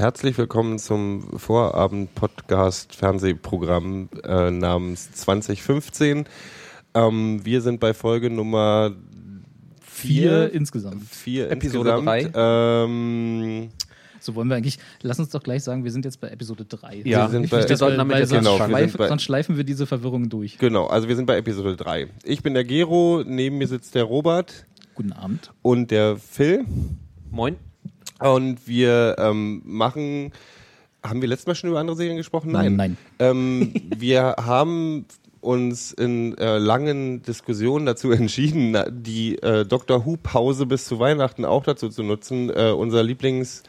Herzlich willkommen zum Vorabend-Podcast-Fernsehprogramm äh, namens 2015. Ähm, wir sind bei Folge Nummer Vier vier, insgesamt. vier Episode insgesamt. Ähm, So wollen wir eigentlich, lass uns doch gleich sagen, wir sind jetzt bei Episode 3. Ja, Wir sind ich bei- wir sollten damit jetzt sonst, genau, wir schleifen, sind bei- sonst schleifen wir diese Verwirrung durch. genau, also wir sind bei Episode 3. Ich bin der Gero, neben mir sitzt der Robert Guten Abend. und der Phil. Moin. Und wir ähm, machen. Haben wir letztes Mal schon über andere Serien gesprochen? Nein. Nein. Ähm, wir haben uns in äh, langen Diskussionen dazu entschieden, die äh, Dr. Who-Pause bis zu Weihnachten auch dazu zu nutzen, äh, unser Lieblings,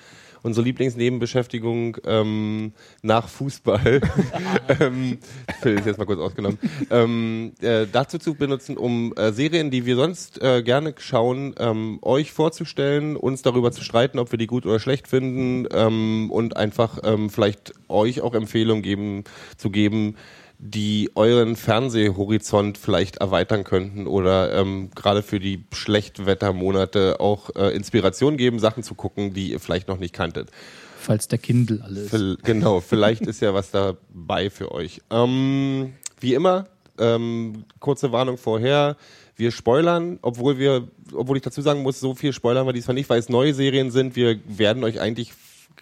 unsere Lieblingsnebenbeschäftigung ähm, nach Fußball, ähm, Phil ist jetzt mal kurz ausgenommen, ähm, äh, dazu zu benutzen, um äh, Serien, die wir sonst äh, gerne schauen, ähm, euch vorzustellen, uns darüber zu streiten, ob wir die gut oder schlecht finden ähm, und einfach ähm, vielleicht euch auch Empfehlungen geben, zu geben, die euren Fernsehhorizont vielleicht erweitern könnten oder ähm, gerade für die Schlechtwettermonate auch äh, Inspiration geben, Sachen zu gucken, die ihr vielleicht noch nicht kanntet. Falls der Kindle alles. Genau, vielleicht ist ja was dabei für euch. Ähm, wie immer, ähm, kurze Warnung vorher. Wir spoilern, obwohl wir, obwohl ich dazu sagen muss, so viel spoilern wir diesmal nicht, weil es neue Serien sind. Wir werden euch eigentlich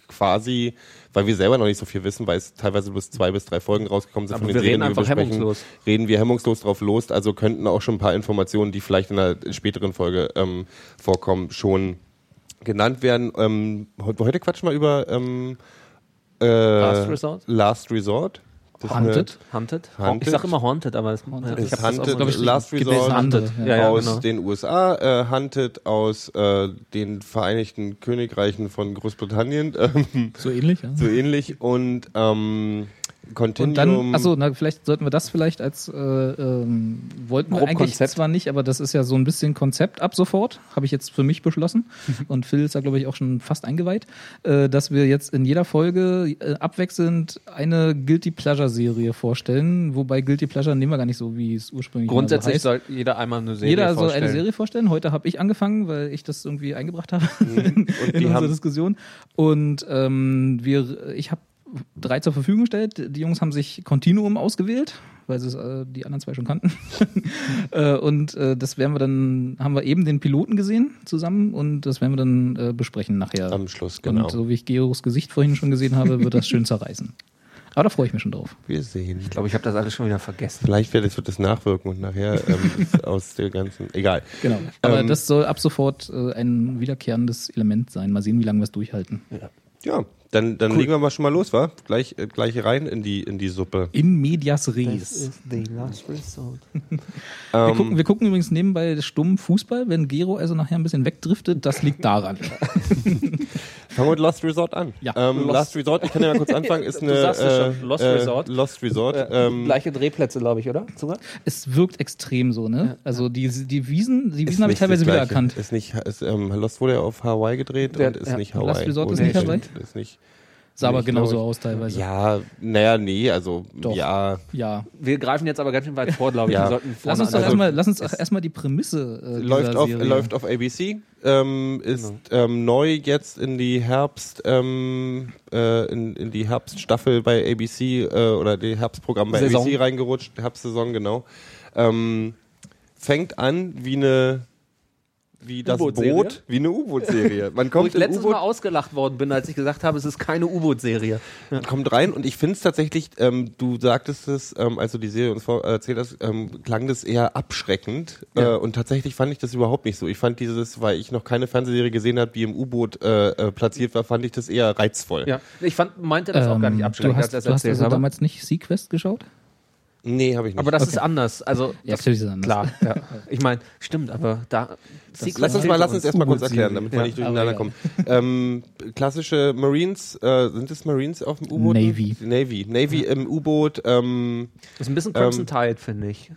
quasi, weil wir selber noch nicht so viel wissen, weil es teilweise bloß zwei bis drei Folgen rausgekommen sind Aber von den wir Serien, reden wir einfach besprechen, hemmungslos. reden wir hemmungslos drauf los. Also könnten auch schon ein paar Informationen, die vielleicht in einer späteren Folge ähm, vorkommen, schon genannt werden. Ähm, he- heute quatschen wir über ähm, äh, Last Resort? Last Resort. Das ist Hunted? Hunted? Hunted? Ich sag immer Haunted, aber es, Haunted ich Ist hab das Hunted, auch glaub ich, Last Resort andere, ja. Ja, aus genau. den USA, äh, Hunted aus äh, den Vereinigten Königreichen von Großbritannien, ähm, So ähnlich, ja. so ähnlich und ähm, Continuum. Und dann, achso, na, vielleicht sollten wir das vielleicht als, äh, ähm, wollten wir eigentlich Konzept. zwar nicht, aber das ist ja so ein bisschen Konzept ab sofort, habe ich jetzt für mich beschlossen. Und Phil ist da, glaube ich, auch schon fast eingeweiht, äh, dass wir jetzt in jeder Folge äh, abwechselnd eine Guilty Pleasure-Serie vorstellen, wobei Guilty Pleasure nehmen wir gar nicht so, wie es ursprünglich Grundsätzlich mal so heißt. soll jeder einmal eine Serie Jeder soll vorstellen. eine Serie vorstellen. Heute habe ich angefangen, weil ich das irgendwie eingebracht habe in, Mhm. Und die in unsere Diskussion. Und ähm, wir, ich habe drei zur Verfügung gestellt. Die Jungs haben sich Continuum ausgewählt, weil sie es, äh, die anderen zwei schon kannten. äh, und äh, das werden wir dann, haben wir eben den Piloten gesehen zusammen und das werden wir dann äh, besprechen nachher. Am Schluss, genau. Und so wie ich Geos Gesicht vorhin schon gesehen habe, wird das schön zerreißen. Aber da freue ich mich schon drauf. Wir sehen. Ich glaube, ich habe das alles schon wieder vergessen. Vielleicht wird es wird das nachwirken und nachher ähm, aus der ganzen. Egal. Genau. Aber Ähm, das soll ab sofort äh, ein wiederkehrendes Element sein. Mal sehen, wie lange wir es durchhalten. Ja, dann, dann legen wir mal schon mal los, wa? Gleich, äh, gleich rein in die, in die Suppe. In medias res. the last resort. Wir, gucken, wir gucken übrigens nebenbei stumm Fußball. Wenn Gero also nachher ein bisschen wegdriftet, das liegt daran. Fangen wir mit Lost Resort an. Ja. Ähm, Lost- Last Resort, ich kann ja mal kurz anfangen, ist Du eine. sagst es äh, schon, Lost äh, Resort. Lost Resort. ähm, Gleiche Drehplätze, glaube ich, oder? Sogar? Es wirkt extrem so, ne? Also die, die Wiesen, die ist Wiesen habe ich nicht teilweise das wieder Gleiche. erkannt. Ist nicht, ist, ähm, Lost wurde ja auf Hawaii gedreht Der- und ist ja. nicht Hawaii. Last Resort ist Oh, nicht nee, Hawaii? Ist nicht. Sah aber ich genauso glaube, aus teilweise. Ja, naja, nee, also Doch. ja. Ja. Wir greifen jetzt aber ganz schön weit vor, glaube ich. Ja. Wir sollten Lass uns doch erstmal, lass uns erstmal die Prämisse äh, Läuft auf, Serie. läuft auf ABC, ähm, ist ähm, neu jetzt in die Herbst, ähm, äh, in, in die Herbststaffel bei ABC äh, oder die Herbstprogramm bei Saison. ABC reingerutscht, Herbstsaison genau. Ähm, fängt an wie eine wie das? Boot, wie eine U-Boot-Serie. Man Wo ich letztes Mal ausgelacht worden bin, als ich gesagt habe, es ist keine U-Boot-Serie. kommt rein und ich finde es tatsächlich, ähm, du sagtest es, ähm, als du die Serie uns vor, erzählt hast, ähm, klang das eher abschreckend Ja. äh, und tatsächlich fand ich das überhaupt nicht so. Ich fand dieses, weil ich noch keine Fernsehserie gesehen habe, die im U-Boot äh, äh, platziert war, fand ich das eher reizvoll. Ja. Ich fand, meinte das auch gar nicht Ähm, abschreckend, du hast, als er du hast also damals nicht Sequest geschaut? Nee, habe ich nicht. Aber das Okay. ist anders. Also, Ja, das, natürlich ist es anders. klar. Ja. Ich meine, stimmt, aber da. Lass uns mal, lass uns erstmal kurz erklären, damit wir Ja, nicht durcheinander kommen. ähm, klassische Marines, äh, sind es Marines auf dem U-Boot? Navy. Navy. Navy im U-Boot. Ähm, Das ist ein bisschen Crimson Tide, finde ich.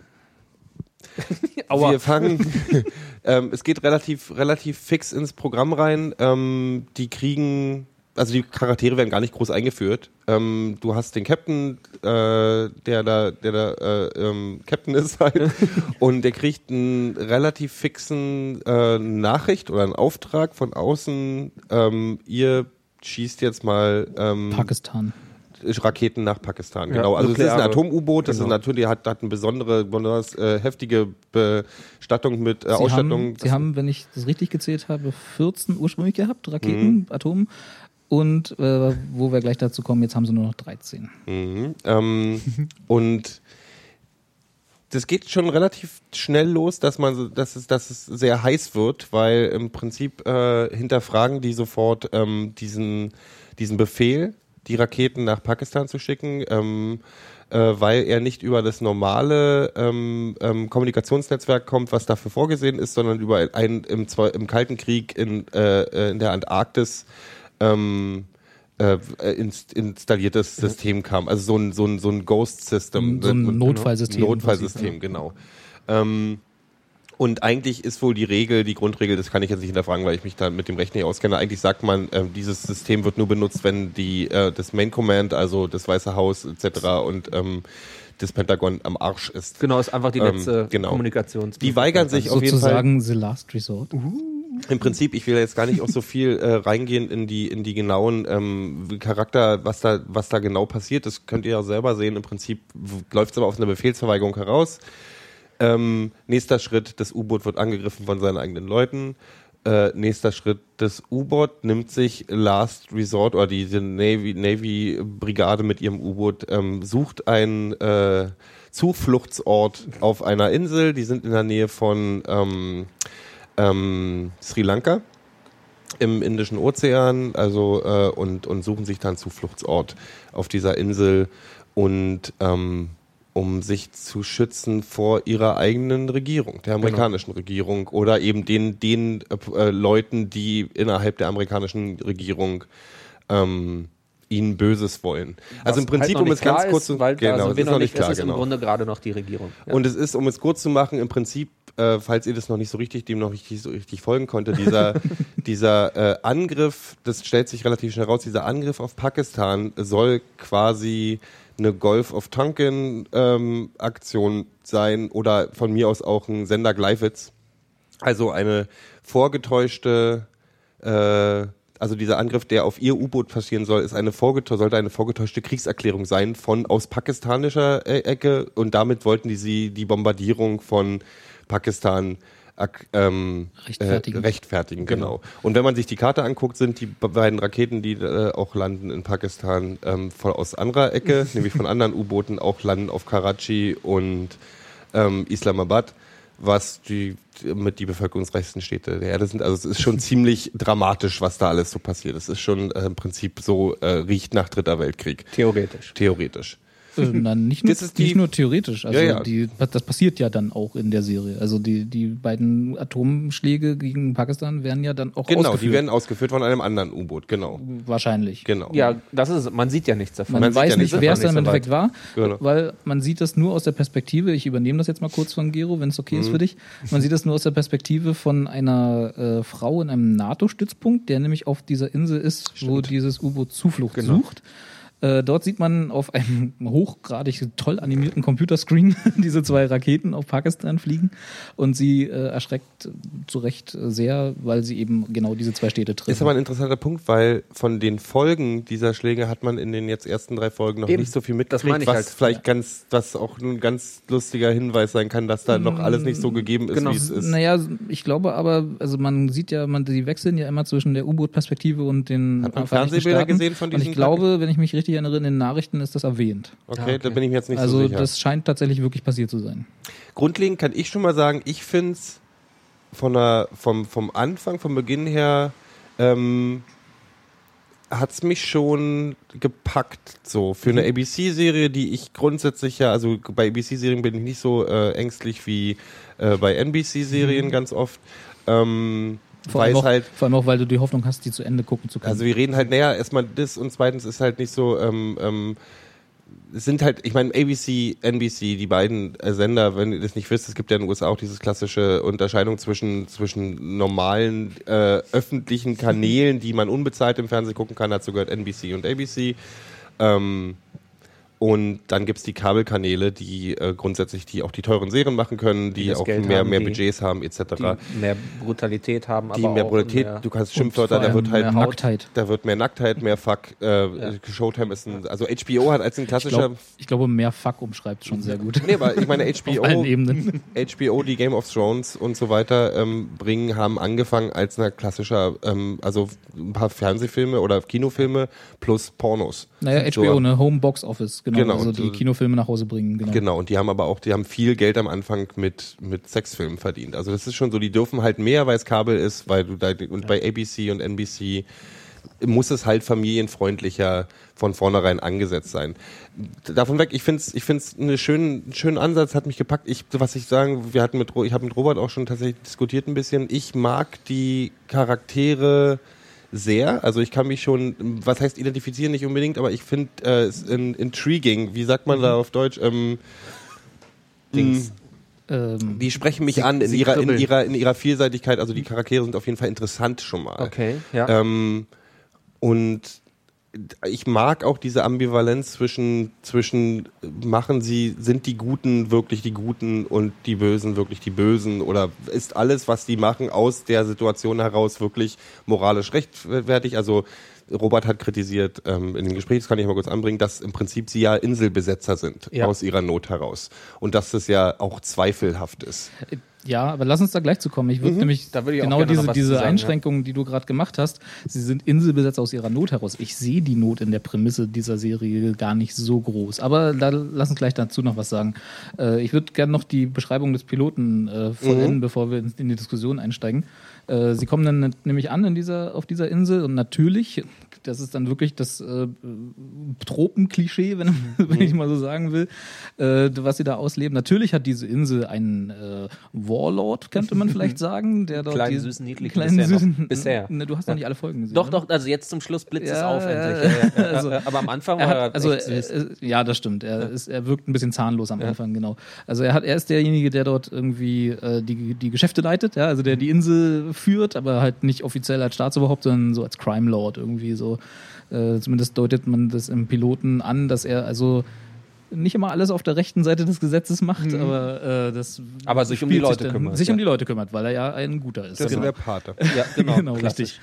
Aua. wir fangen, ähm, es geht relativ, relativ fix ins Programm rein. Ähm, die kriegen, also die Charaktere werden gar nicht groß eingeführt. Ähm, du hast den Captain, äh, der da, der da äh, ähm, Captain ist halt, und der kriegt einen relativ fixen äh, Nachricht oder einen Auftrag von außen. Ähm, ihr schießt jetzt mal ähm, Pakistan. Raketen nach Pakistan. Ja, genau. Also es ist ein nukleare- Atom-U-Boot, das genau. ist natürlich hat, hat eine besondere, besonders äh, heftige Bestattung mit äh, Sie Ausstattung. haben, Sie haben, wenn ich das richtig gezählt habe, 14 ursprünglich gehabt, Raketen, Mhm. Atom. Und äh, wo wir gleich dazu kommen, jetzt haben sie nur noch 13. Mhm. Ähm, und das geht schon relativ schnell los, dass man, dass es, dass es sehr heiß wird, weil im Prinzip äh, hinterfragen die sofort ähm, diesen, diesen Befehl, die Raketen nach Pakistan zu schicken, ähm, äh, weil er nicht über das normale ähm, ähm, Kommunikationsnetzwerk kommt, was dafür vorgesehen ist, sondern über ein im, im Kalten Krieg in, äh, äh, in der Antarktis ähm, äh, inst installiertes System kam. Also so ein, so ein, so ein Ghost-System. So ein Notfallsystem Notfallsystem, genau. Ähm, und eigentlich ist wohl die Regel, die Grundregel, das kann ich jetzt nicht hinterfragen, weil ich mich da mit dem Rechner nicht auskenne. Eigentlich sagt man, ähm, dieses System wird nur benutzt, wenn die äh, das Main Command, also das Weiße Haus etc. und ähm, das Pentagon am Arsch ist. Genau, ist einfach die Ähm, letzte genau. Kommunikations. Die weigern sich auf jeden Fall. Sozusagen The Last Resort. Im Prinzip, ich will jetzt gar nicht auch so viel äh, reingehen in die in die genauen ähm, Charakter, was da was da genau passiert. Das könnt ihr ja selber sehen. Im Prinzip läuft es aber auf eine Befehlsverweigerung heraus. Ähm, nächster Schritt: Das U-Boot wird angegriffen von seinen eigenen Leuten. Äh, nächster Schritt: Das U-Boot nimmt sich Last Resort oder diese Navy Navy Brigade mit ihrem U-Boot ähm, sucht einen äh, Zufluchtsort auf einer Insel. Die sind in der Nähe von ähm, ähm, Sri Lanka im Indischen Ozean, also äh, und, und suchen sich dann Zufluchtsort auf dieser Insel und ähm, um sich zu schützen vor ihrer eigenen Regierung, der amerikanischen Regierung oder eben den, den äh, Leuten, die innerhalb der amerikanischen Regierung ähm, ihnen Böses wollen. Also im Prinzip, um es ganz kurz zu da genau, sind es ist noch nicht, klar, ist genau. im Grunde gerade noch die Regierung. Ja. Und es ist, um es kurz zu machen, im Prinzip, äh, falls ihr das noch nicht so richtig, dem noch nicht so richtig folgen konnte, dieser, dieser äh, Angriff, das stellt sich relativ schnell raus, dieser Angriff auf Pakistan soll quasi eine Golf of Tonkin ähm, Aktion sein oder von mir aus auch ein Sender Gleiwitz. Also eine vorgetäuschte äh, also dieser Angriff, der auf ihr U-Boot passieren soll, ist eine sollte eine vorgetäuschte Kriegserklärung sein von aus pakistanischer äh, Ecke und damit wollten die sie die Bombardierung von Pakistan ak- ähm, Rechtfertigen. Äh, rechtfertigen, genau. Und wenn man sich die Karte anguckt, sind die be- beiden Raketen, die äh, auch landen in Pakistan, ähm, voll aus anderer Ecke, nämlich von anderen U-Booten, auch landen auf Karachi und ähm, Islamabad, was die mit die bevölkerungsreichsten Städte der Erde sind. Also es ist schon ziemlich dramatisch, was da alles so passiert. Es ist schon äh, im Prinzip so, äh, riecht nach Dritter Weltkrieg. Theoretisch. Theoretisch. Äh, nein, nicht, nur, Das ist die- nicht nur theoretisch. Also Ja, ja. Die, das passiert ja dann auch in der Serie. Also die, die beiden Atomschläge gegen Pakistan werden ja dann auch Genau, ausgeführt. die werden ausgeführt von einem anderen U-Boot, genau. wahrscheinlich. Genau. Ja, das ist, man sieht ja nichts davon. Man, Man weiß ja nicht, wer es dann im Endeffekt war, Genau. weil man sieht das nur aus der Perspektive, ich übernehme das jetzt mal kurz von Gero, wenn es okay Mhm. ist für dich, man sieht das nur aus der Perspektive von einer äh, Frau in einem NATO-Stützpunkt, der nämlich auf dieser Insel ist, wo dieses U-Boot Zuflucht Genau. sucht. Äh, dort sieht man auf einem hochgradig toll animierten Computerscreen diese zwei Raketen auf Pakistan fliegen und sie äh, erschreckt zu Recht sehr, weil sie eben genau diese zwei Städte treffen. Ist aber ein interessanter Punkt, weil von den Folgen dieser Schläge hat man in den jetzt ersten drei Folgen noch Eben. nicht so viel Das mitgekriegt, was halt. vielleicht ganz, was auch ein ganz lustiger Hinweis sein kann, dass da noch alles nicht so gegeben ist, Genau. wie es ist. Naja, ich glaube aber, also man sieht ja, man, die wechseln ja immer zwischen der U-Boot-Perspektive und den Hat man Fernsehbilder Staaten. gesehen von Und diesen ich glaube, wenn ich mich richtig erinnere, in den Nachrichten ist das erwähnt. Okay, da bin ich mir jetzt nicht also so sicher. das scheint tatsächlich wirklich passiert zu sein. Grundlegend kann ich schon mal sagen, ich finde es von der, vom, vom Anfang, vom Beginn her, ähm, hat's mich schon gepackt. So für eine ABC-Serie, die ich grundsätzlich ja, also bei ABC-Serien bin ich nicht so äh, ängstlich wie äh, bei NBC-Serien ganz oft. Ähm, Vor weil allem, auch, halt vor allem auch, weil du die Hoffnung hast, die zu Ende gucken zu können. Also wir reden halt näher erstmal das und zweitens ist halt nicht so, ähm, ähm, es sind halt, ich meine, ABC, NBC, die beiden äh, Sender, wenn ihr das nicht wisst, es gibt ja in den USA auch dieses klassische Unterscheidung zwischen, zwischen normalen äh, öffentlichen Kanälen, die man unbezahlt im Fernsehen gucken kann, dazu gehört NBC und ABC. Ähm, und dann gibt's die Kabelkanäle, die äh, grundsätzlich die auch die teuren Serien machen können, die, das auch Geld mehr, haben, mehr die- Budgets haben, etc. Die mehr Brutalität haben, Die aber mehr auch Brutalität, mehr- du kannst Schimpfwörter, da wird halt mehr Nacktheit. da wird mehr Nacktheit, mehr Fuck. Äh, Showtime ist ein, also HBO hat als ein ich, klassischer. glaub, ich glaube, mehr Fuck umschreibt schon sehr gut. Nee, aber ich meine HBO. HBO, die Game of Thrones und so weiter ähm, bringen, haben angefangen als ein klassischer, ähm, also ein paar Fernsehfilme oder Kinofilme plus Pornos. Naja, So, HBO, ne? Home Box Office, genau. Genau, also und die Kinofilme nach Hause bringen, genau. Genau, und die haben aber auch, die haben viel Geld am Anfang mit, mit Sexfilmen verdient. Also das ist schon so, die dürfen halt mehr, weil es Kabel ist, weil du da, und bei ABC und NBC muss es halt familienfreundlicher von vornherein angesetzt sein. Davon weg, ich finde es ich find's einen schönen, schönen Ansatz, hat mich gepackt. Ich, was ich sagen, wir hatten mit, ich habe mit Robert auch schon tatsächlich diskutiert ein bisschen. Ich mag die Charaktere sehr. Also ich kann mich schon, was heißt identifizieren nicht unbedingt, aber ich finde äh, es in, intriguing, wie sagt man da auf Deutsch? Ähm, Dings. Ähm, die sprechen mich Sie- an in ihrer, in, ihrer, in ihrer Vielseitigkeit. Also die Charaktere sind auf jeden Fall interessant schon mal. Okay, ja. Ähm, und ich mag auch diese Ambivalenz zwischen, zwischen machen sie, sind die Guten wirklich die Guten und die Bösen wirklich die Bösen oder ist alles, was die machen, aus der Situation heraus wirklich moralisch rechtfertig? Also Robert hat kritisiert ähm, in dem Gespräch, das kann ich mal kurz anbringen, dass im Prinzip sie ja Inselbesetzer sind Ja. aus ihrer Not heraus und dass das ja auch zweifelhaft ist. Ja, aber lass uns da gleich zu kommen. Ich würde nämlich Mhm. Da würde ich auch genau diese, diese sagen, ja. Einschränkungen, die du gerade gemacht hast, sie sind Inselbesetzer aus ihrer Not heraus. Ich sehe die Not in der Prämisse dieser Serie gar nicht so groß. Aber da, lass uns gleich dazu noch was sagen. Äh, ich würde gerne noch die Beschreibung des Piloten äh, Mhm. vollenden, bevor wir in, in die Diskussion einsteigen. Äh, sie kommen dann nämlich an in dieser, auf dieser Insel und natürlich, das ist dann wirklich das äh, Tropenklischee, wenn, wenn ich mal so sagen will, äh, was sie da ausleben. Natürlich hat diese Insel einen äh, Warlord, könnte man vielleicht sagen, der dort Kleinen, süßen, niedlichen kleinen, bisher noch. süßen, Bisher. Ne, du hast noch nicht alle Folgen gesehen. Doch, ne? doch, also jetzt zum Schluss blitzt es Ja, auf ja, endlich. ja. Ja, ja, ja. Also, Aber am Anfang Er war hat, er also, süß. äh, äh, ja, das stimmt. Er, ist, er wirkt ein bisschen zahnlos am Anfang, genau. Also er hat, er ist derjenige, der dort irgendwie äh, die, die Geschäfte leitet, ja, also der die Insel führt, aber halt nicht offiziell als Staatsoberhaupt, sondern so als Crime Lord irgendwie so. Äh, zumindest deutet man das im Piloten an, dass er also nicht immer alles auf der rechten Seite des Gesetzes macht, aber äh, das Mhm. Aber sich um die Leute dann, kümmert, Sich um ja. die Leute kümmert, weil er ja ein guter ist. Das Genau. ist der Pate. ja, genau, Genau, richtig.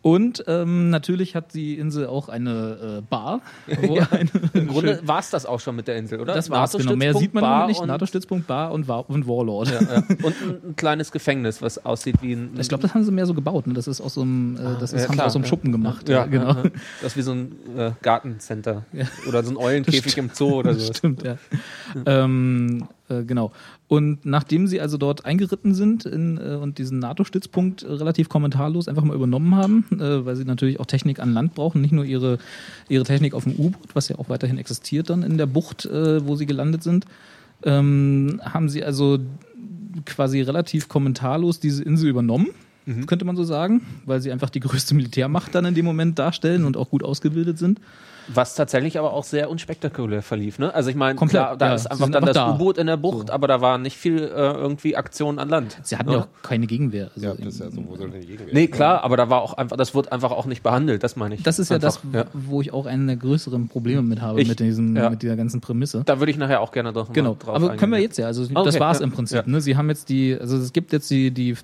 Und ähm, natürlich hat die Insel auch eine äh, Bar. Wo eine, Im Grunde war es das auch schon mit der Insel, oder? das war's, genau. Mehr sieht man Bar nicht. NATO-Stützpunkt, Bar und, War und Warlord. ja, ja. und ein, ein kleines Gefängnis, was aussieht wie ein. Ich glaube, das haben sie mehr so gebaut. Ne? Das ist aus so einem, äh, das ist, ja, haben sie klar, aus so einem ja. Schuppen gemacht. ja, genau. ja, ja. Das ist wie so ein äh, Gartencenter. Oder so ein Eulenkäfig im Zoo oder so. Stimmt, ja. ähm, äh, genau. Und nachdem sie also dort eingeritten sind in, äh, und diesen NATO-Stützpunkt äh, relativ kommentarlos einfach mal übernommen haben, äh, weil sie natürlich auch Technik an Land brauchen, nicht nur ihre, ihre Technik auf dem U-Boot, was ja auch weiterhin existiert dann in der Bucht, äh, wo sie gelandet sind, ähm, haben sie also quasi relativ kommentarlos diese Insel übernommen. Könnte man so sagen, weil sie einfach die größte Militärmacht dann in dem Moment darstellen und auch gut ausgebildet sind. Was tatsächlich aber auch sehr unspektakulär verlief. Ne? Also ich meine, da ja. ist einfach dann einfach das da. U-Boot in der Bucht, aber da war nicht viel äh, irgendwie Aktion an Land. Sie hatten ne? ja auch keine Gegenwehr. Also Ja, das ist ja so, wo soll denn die Gegenwehr? Nee, klar, aber da war auch einfach, das wurde einfach auch nicht behandelt, das meine ich. Das ist ja einfach, das, wo ich auch einen der größeren Probleme mit habe, Ich- mit, diesem, ja. mit dieser ganzen Prämisse. Da würde ich nachher auch gerne drauf, Genau, drauf aber eingehen. können wir jetzt ja. Also das Okay, war es ja. im Prinzip. Ja. Ne? Sie haben jetzt die, also es gibt jetzt die, die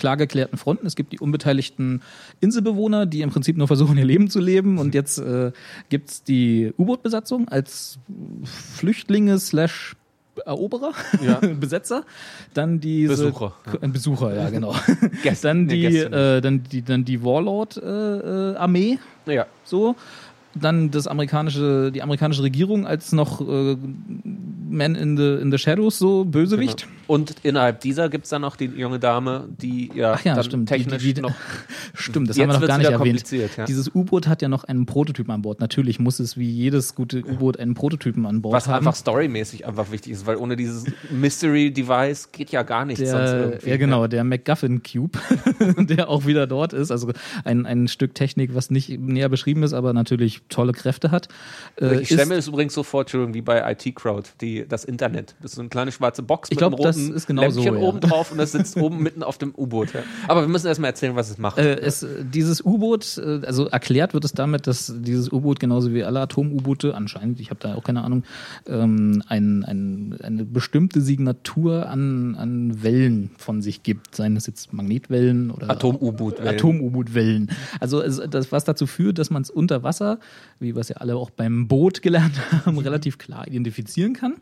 klar geklärten Fronten. Es gibt die unbeteiligten Inselbewohner, die im Prinzip nur versuchen, ihr Leben zu leben. Und jetzt äh, gibt es die U-Boot-Besatzung als Flüchtlinge slash Eroberer, Ja. Besetzer, dann diese Besucher, Äh, Besucher, ja genau. Gäste, dann nee, die, nicht. äh, dann die, dann die Warlord-Armee, Ja, so. Dann das amerikanische, die amerikanische Regierung als noch äh, Man in the, in the Shadows, so Bösewicht. genau. Und innerhalb dieser gibt es dann noch die junge Dame, die ja, Ach ja, stimmt. Technisch die, die, noch. stimmt, das haben wir noch gar nicht erwähnt. kompliziert, ja. Dieses U-Boot hat ja noch einen Prototypen an Bord. Natürlich muss es wie jedes gute U-Boot einen Prototypen an Bord Was haben. einfach storymäßig einfach wichtig ist, weil ohne dieses Mystery-Device geht ja gar nichts der, ja genau, der MacGuffin Cube, der auch wieder dort ist. Also ein, ein Stück Technik, was nicht näher beschrieben ist, aber natürlich tolle Kräfte hat. Äh, Ich stelle ist- mir das übrigens so vor, Entschuldigung, wie bei IT Crowd, die, das Internet. Das ist so eine kleine schwarze Box Ich mit glaub, einem das roten ist genau Lämpchen so, ja. oben drauf und das sitzt oben mitten auf dem U-Boot. Ja. Aber wir müssen erstmal erzählen, was es macht. Äh, es, dieses U-Boot, äh, also erklärt wird es damit, dass dieses U-Boot genauso wie alle Atom-U-Boote anscheinend, ich habe da auch keine Ahnung, ähm, ein, ein, eine bestimmte Signatur an, an Wellen von sich gibt, seien es jetzt Magnetwellen oder Atom-U-Boot-Wellen. Atom-U-Boot-Wellen. Also es, das, was dazu führt, dass man es unter Wasser, wie wir es ja alle auch beim Boot gelernt haben, relativ klar identifizieren kann.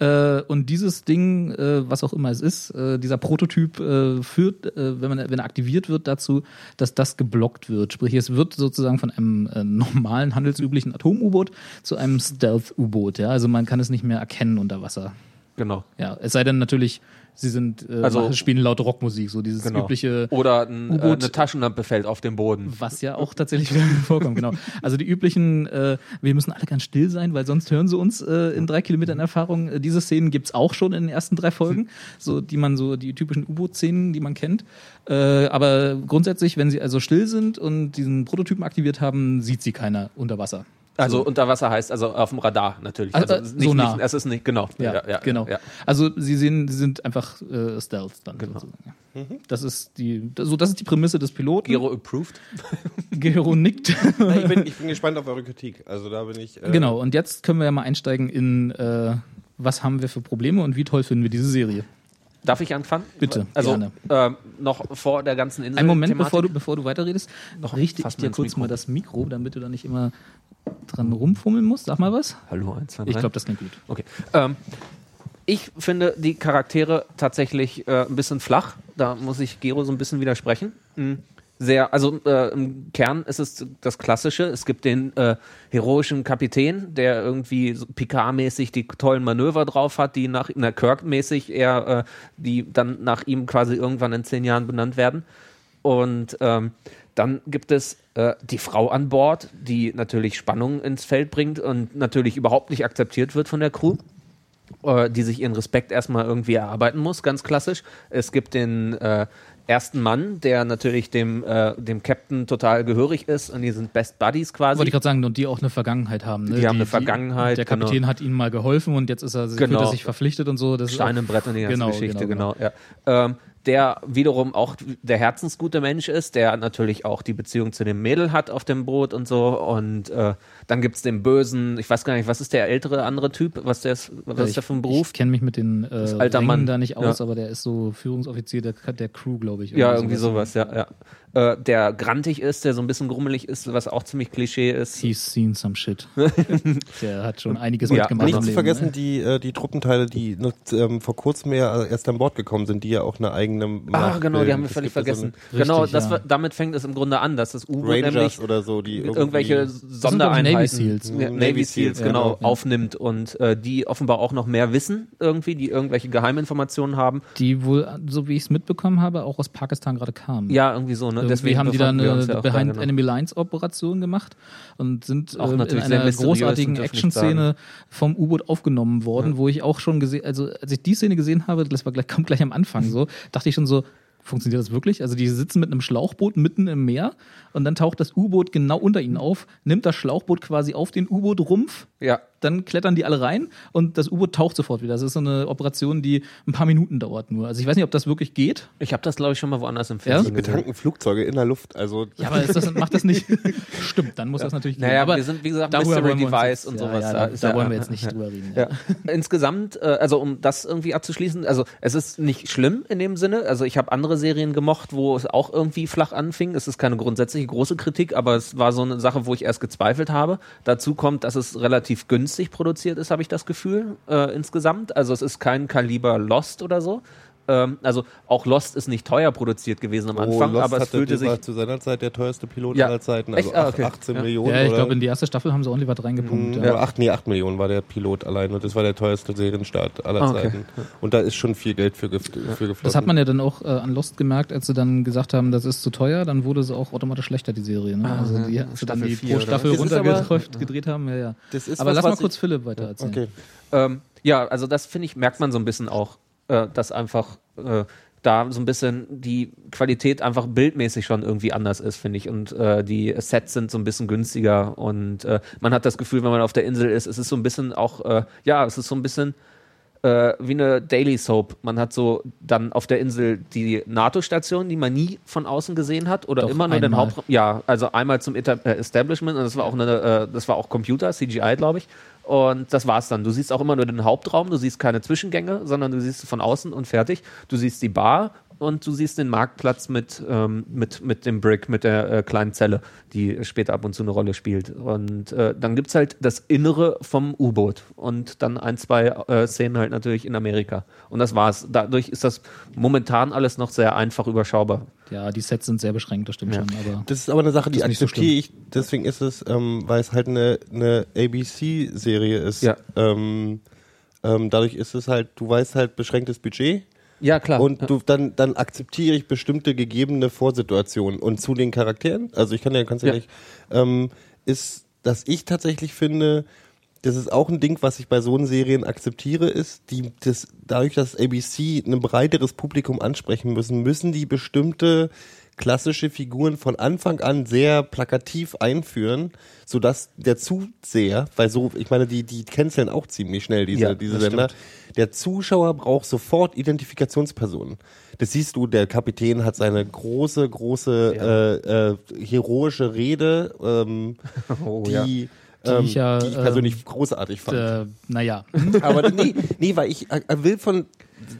Äh, und dieses Ding, äh, was auch immer es ist, äh, dieser Prototyp äh, führt, äh, wenn, man, wenn er aktiviert wird, dazu, dass das geblockt wird. Sprich, es wird sozusagen von einem äh, normalen, handelsüblichen Atom-U-Boot zu einem Stealth-U-Boot. Ja? Also man kann es nicht mehr erkennen unter Wasser. genau. Ja, es sei denn natürlich, sie sind äh, Also- spielen laut Rockmusik, so dieses genau. übliche Oder ein, äh, eine Taschenlampe fällt auf den Boden. was ja auch tatsächlich vorkommt, genau. Also die üblichen, äh, wir müssen alle ganz still sein, weil sonst hören sie uns äh, in drei Kilometern Erfahrung. Äh, diese Szenen gibt's auch schon in den ersten drei Folgen, so die man so, die typischen U-Boot-Szenen, die man kennt. Äh, aber grundsätzlich, wenn sie also still sind und diesen Prototypen aktiviert haben, sieht sie keiner unter Wasser. Also unter Wasser heißt also auf dem Radar natürlich. Also, Also, nicht, Sonar. Nicht, es ist nicht, genau. Ja, genau. Ja. Also sie sehen, sie sind einfach äh, Stealth dann. Genau. sozusagen, ja. Das ist die, so das ist die Prämisse des Piloten. Gero approved. Gero nickt. Na, ich, bin, ich bin gespannt auf eure Kritik. Also da bin ich. Äh, Genau, und jetzt können wir ja mal einsteigen in, äh, was haben wir für Probleme und wie toll finden wir diese Serie. Darf ich anfangen? Bitte, Also gerne. ähm, noch vor der ganzen Insel. Einen Moment, Thematik. bevor du, bevor du weiterredest, Noch richte ich dir kurz Mikro. mal das Mikro, damit du da nicht immer dran rumfummeln musst. Sag mal was. Hallo, eins, zwei, Ich drei. glaube, das klingt gut. Okay. Ähm, ich finde die Charaktere tatsächlich äh, ein bisschen flach. Da muss ich Gero so ein bisschen widersprechen. Mhm. Sehr, also äh, im Kern ist es das Klassische. Es gibt den äh, heroischen Kapitän, der irgendwie so Picard-mäßig die tollen Manöver drauf hat, die nach na, Kirk-mäßig eher, äh, die dann nach ihm quasi irgendwann in zehn Jahren benannt werden. Und ähm, dann gibt es äh, die Frau an Bord, die natürlich Spannung ins Feld bringt und natürlich überhaupt nicht akzeptiert wird von der Crew äh, die sich ihren Respekt erstmal irgendwie erarbeiten muss, ganz klassisch. Es gibt den äh, ersten Mann, der natürlich dem, äh, dem Captain total gehörig ist und die sind Best Buddies quasi. Wollte ich gerade sagen, und die auch eine Vergangenheit haben. Ne? Die haben eine Vergangenheit, Der Kapitän genau. hat ihnen mal geholfen und jetzt ist er, Genau. fühlt er sich verpflichtet und so. Das Stein im Brett und die ganze Genau, Geschichte, genau, genau. Ja. Ähm, der wiederum auch der herzensgute Mensch ist, der natürlich auch die Beziehung zu dem Mädel hat auf dem Boot und so. Und äh, dann gibt's den bösen, ich weiß gar nicht, was ist der ältere andere Typ? Was, der ist, was ist der für ein Beruf? Ich kenne mich mit den äh, alter Mann. da nicht aus, Ja. aber der ist so Führungsoffizier der, der Crew, glaube ich. Ja, irgendwie sowas, ja, ja. Äh, der grantig ist, der so ein bisschen grummelig ist, was auch ziemlich Klischee ist. He's seen some shit. der hat schon einiges Ja, mitgemacht. Nicht zu vergessen, ne? die, äh, die Truppenteile, die nur, ähm, vor kurzem ja erst an Bord gekommen sind, die ja auch eine eigene Ah, Macht genau, die haben wir Es völlig gibt ja so vergessen. eine- genau, Richtig, das, ja. damit fängt es im Grunde an, dass das U-Boot nämlich oder so, die irgendwie- irgendwelche Sondereinheiten, Seals. Ja, Navy Navy Seals, Seals, ja, genau, ja. aufnimmt und äh, die offenbar auch noch mehr wissen irgendwie, die irgendwelche Geheiminformationen haben. Die wohl, so wie ich es mitbekommen habe, auch aus Pakistan gerade kamen. Ja, irgendwie so, ne? Irgendwie haben die da eine ja auch da, Behind genau. Enemy Lines Operation gemacht und sind Auch in natürlich sehr einer großartigen Action-Szene vom U-Boot aufgenommen worden, wo ich auch schon gesehen, also als ich die Szene gesehen habe, das war gleich, kommt gleich am Anfang so, dachte ich schon so, funktioniert das wirklich? Also die sitzen mit einem Schlauchboot mitten im Meer und dann taucht das U-Boot genau unter ihnen auf, nimmt das Schlauchboot quasi auf den U-Boot-Rumpf Ja, dann klettern die alle rein und das U-Boot taucht sofort wieder. Das ist so eine Operation, die ein paar Minuten dauert nur. Also ich weiß nicht, ob das wirklich geht. ich habe das glaube ich schon mal woanders im Ja? Fernsehen Die gesehen. betanken Flugzeuge in der Luft. Also Ja, aber ist das, macht das nicht. Stimmt, dann muss das natürlich gehen. Naja, aber wir sind, wie gesagt, Mystery Device und ja, sowas. Ja, da da, da ja- wollen wir jetzt nicht drüber reden. Ja. Insgesamt, äh, also um das irgendwie abzuschließen, also es ist nicht schlimm in dem Sinne. Also ich habe andere Serien gemocht, wo es auch irgendwie flach anfing. Es ist keine grundsätzliche große Kritik, aber es war so eine Sache, wo ich erst gezweifelt habe. Dazu kommt, dass es relativ günstig produziert ist, habe ich das Gefühl, äh, insgesamt. Also es ist kein Kaliber Lost oder so. Ähm, also auch Lost ist nicht teuer produziert gewesen am Oh, Anfang, Lost aber es hatte, fühlte sich zu seiner Zeit der teuerste Pilot Ja. aller Zeiten. Echt? Also Ah, okay. 18 Ja. Millionen. Ja, ich glaube, in die erste Staffel haben sie ordentlich was reingepumpt. Mhm, Ja. aber acht, nee, 8 Millionen war der Pilot allein und das war der teuerste Serienstart aller Ah, okay. Zeiten. Und da ist schon viel Geld für, gef für geflossen. Das hat man ja dann auch äh, an Lost gemerkt, als sie dann gesagt haben, das ist zu teuer, dann wurde sie auch automatisch schlechter, die Serie. Ne? Ah, also die, ja. als sie dann die vier, pro oder Staffel runtergedreht gedreht haben. Ja, ja. Das ist aber was, lass mal kurz Philipp weiter erzählen. Okay. Ähm, ja, also das finde ich, merkt man so ein bisschen auch, äh, dass einfach äh, da so ein bisschen die Qualität einfach bildmäßig schon irgendwie anders ist, finde ich. Und äh, die Sets sind so ein bisschen günstiger und äh, man hat das Gefühl, wenn man auf der Insel ist, es ist so ein bisschen auch, äh, ja, es ist so ein bisschen äh, wie eine Daily Soap. Man hat so dann auf der Insel die NATO-Station, die man nie von außen gesehen hat oder Doch, immer nur den einmal. Hauptraum. Ja, also einmal zum Establishment und das war auch eine, äh, das war auch Computer, CGI, glaube ich. Und das war's dann. Du siehst auch immer nur den Hauptraum, du siehst keine Zwischengänge, sondern du siehst von außen und fertig. Du siehst die Bar und du siehst den Marktplatz mit, ähm, mit, mit dem Brick, mit der äh, kleinen Zelle, die später ab und zu eine Rolle spielt. Und äh, dann gibt's halt das Innere vom U-Boot und dann ein, zwei äh, Szenen halt natürlich in Amerika. Und das war's. Dadurch ist das momentan alles noch sehr einfach überschaubar. Ja, die Sets sind sehr beschränkt, das stimmt Ja. schon. Aber Das ist aber eine Sache, die nicht so akzeptiere ich. Deswegen ist es, ähm, weil es halt eine, eine ABC-Serie ist. Ja. Ähm, ähm, dadurch ist es halt, du weißt halt beschränktes Budget. Ja, klar. Und du, dann, dann akzeptiere ich bestimmte gegebene Vorsituationen. Und zu den Charakteren, also ich kann ja ganz Ja. ehrlich, ähm, ist, dass ich tatsächlich finde, das ist auch ein Ding, was ich bei so einen Serien akzeptiere, ist, die, das, dadurch, dass ABC ein breiteres Publikum ansprechen müssen, müssen die bestimmte klassische Figuren von Anfang an sehr plakativ einführen, sodass der Zuseher, weil so, ich meine, die, die canceln auch ziemlich schnell diese, Ja, diese Sender, stimmt. der Zuschauer braucht sofort Identifikationspersonen. Das siehst du, der Kapitän hat seine große, große, äh, äh, heroische Rede, ähm, Oh, die, ja. Die ähm, ich ja, die ich persönlich ähm, großartig fand. äh, naja. Aber nee, nee, weil ich äh, will von,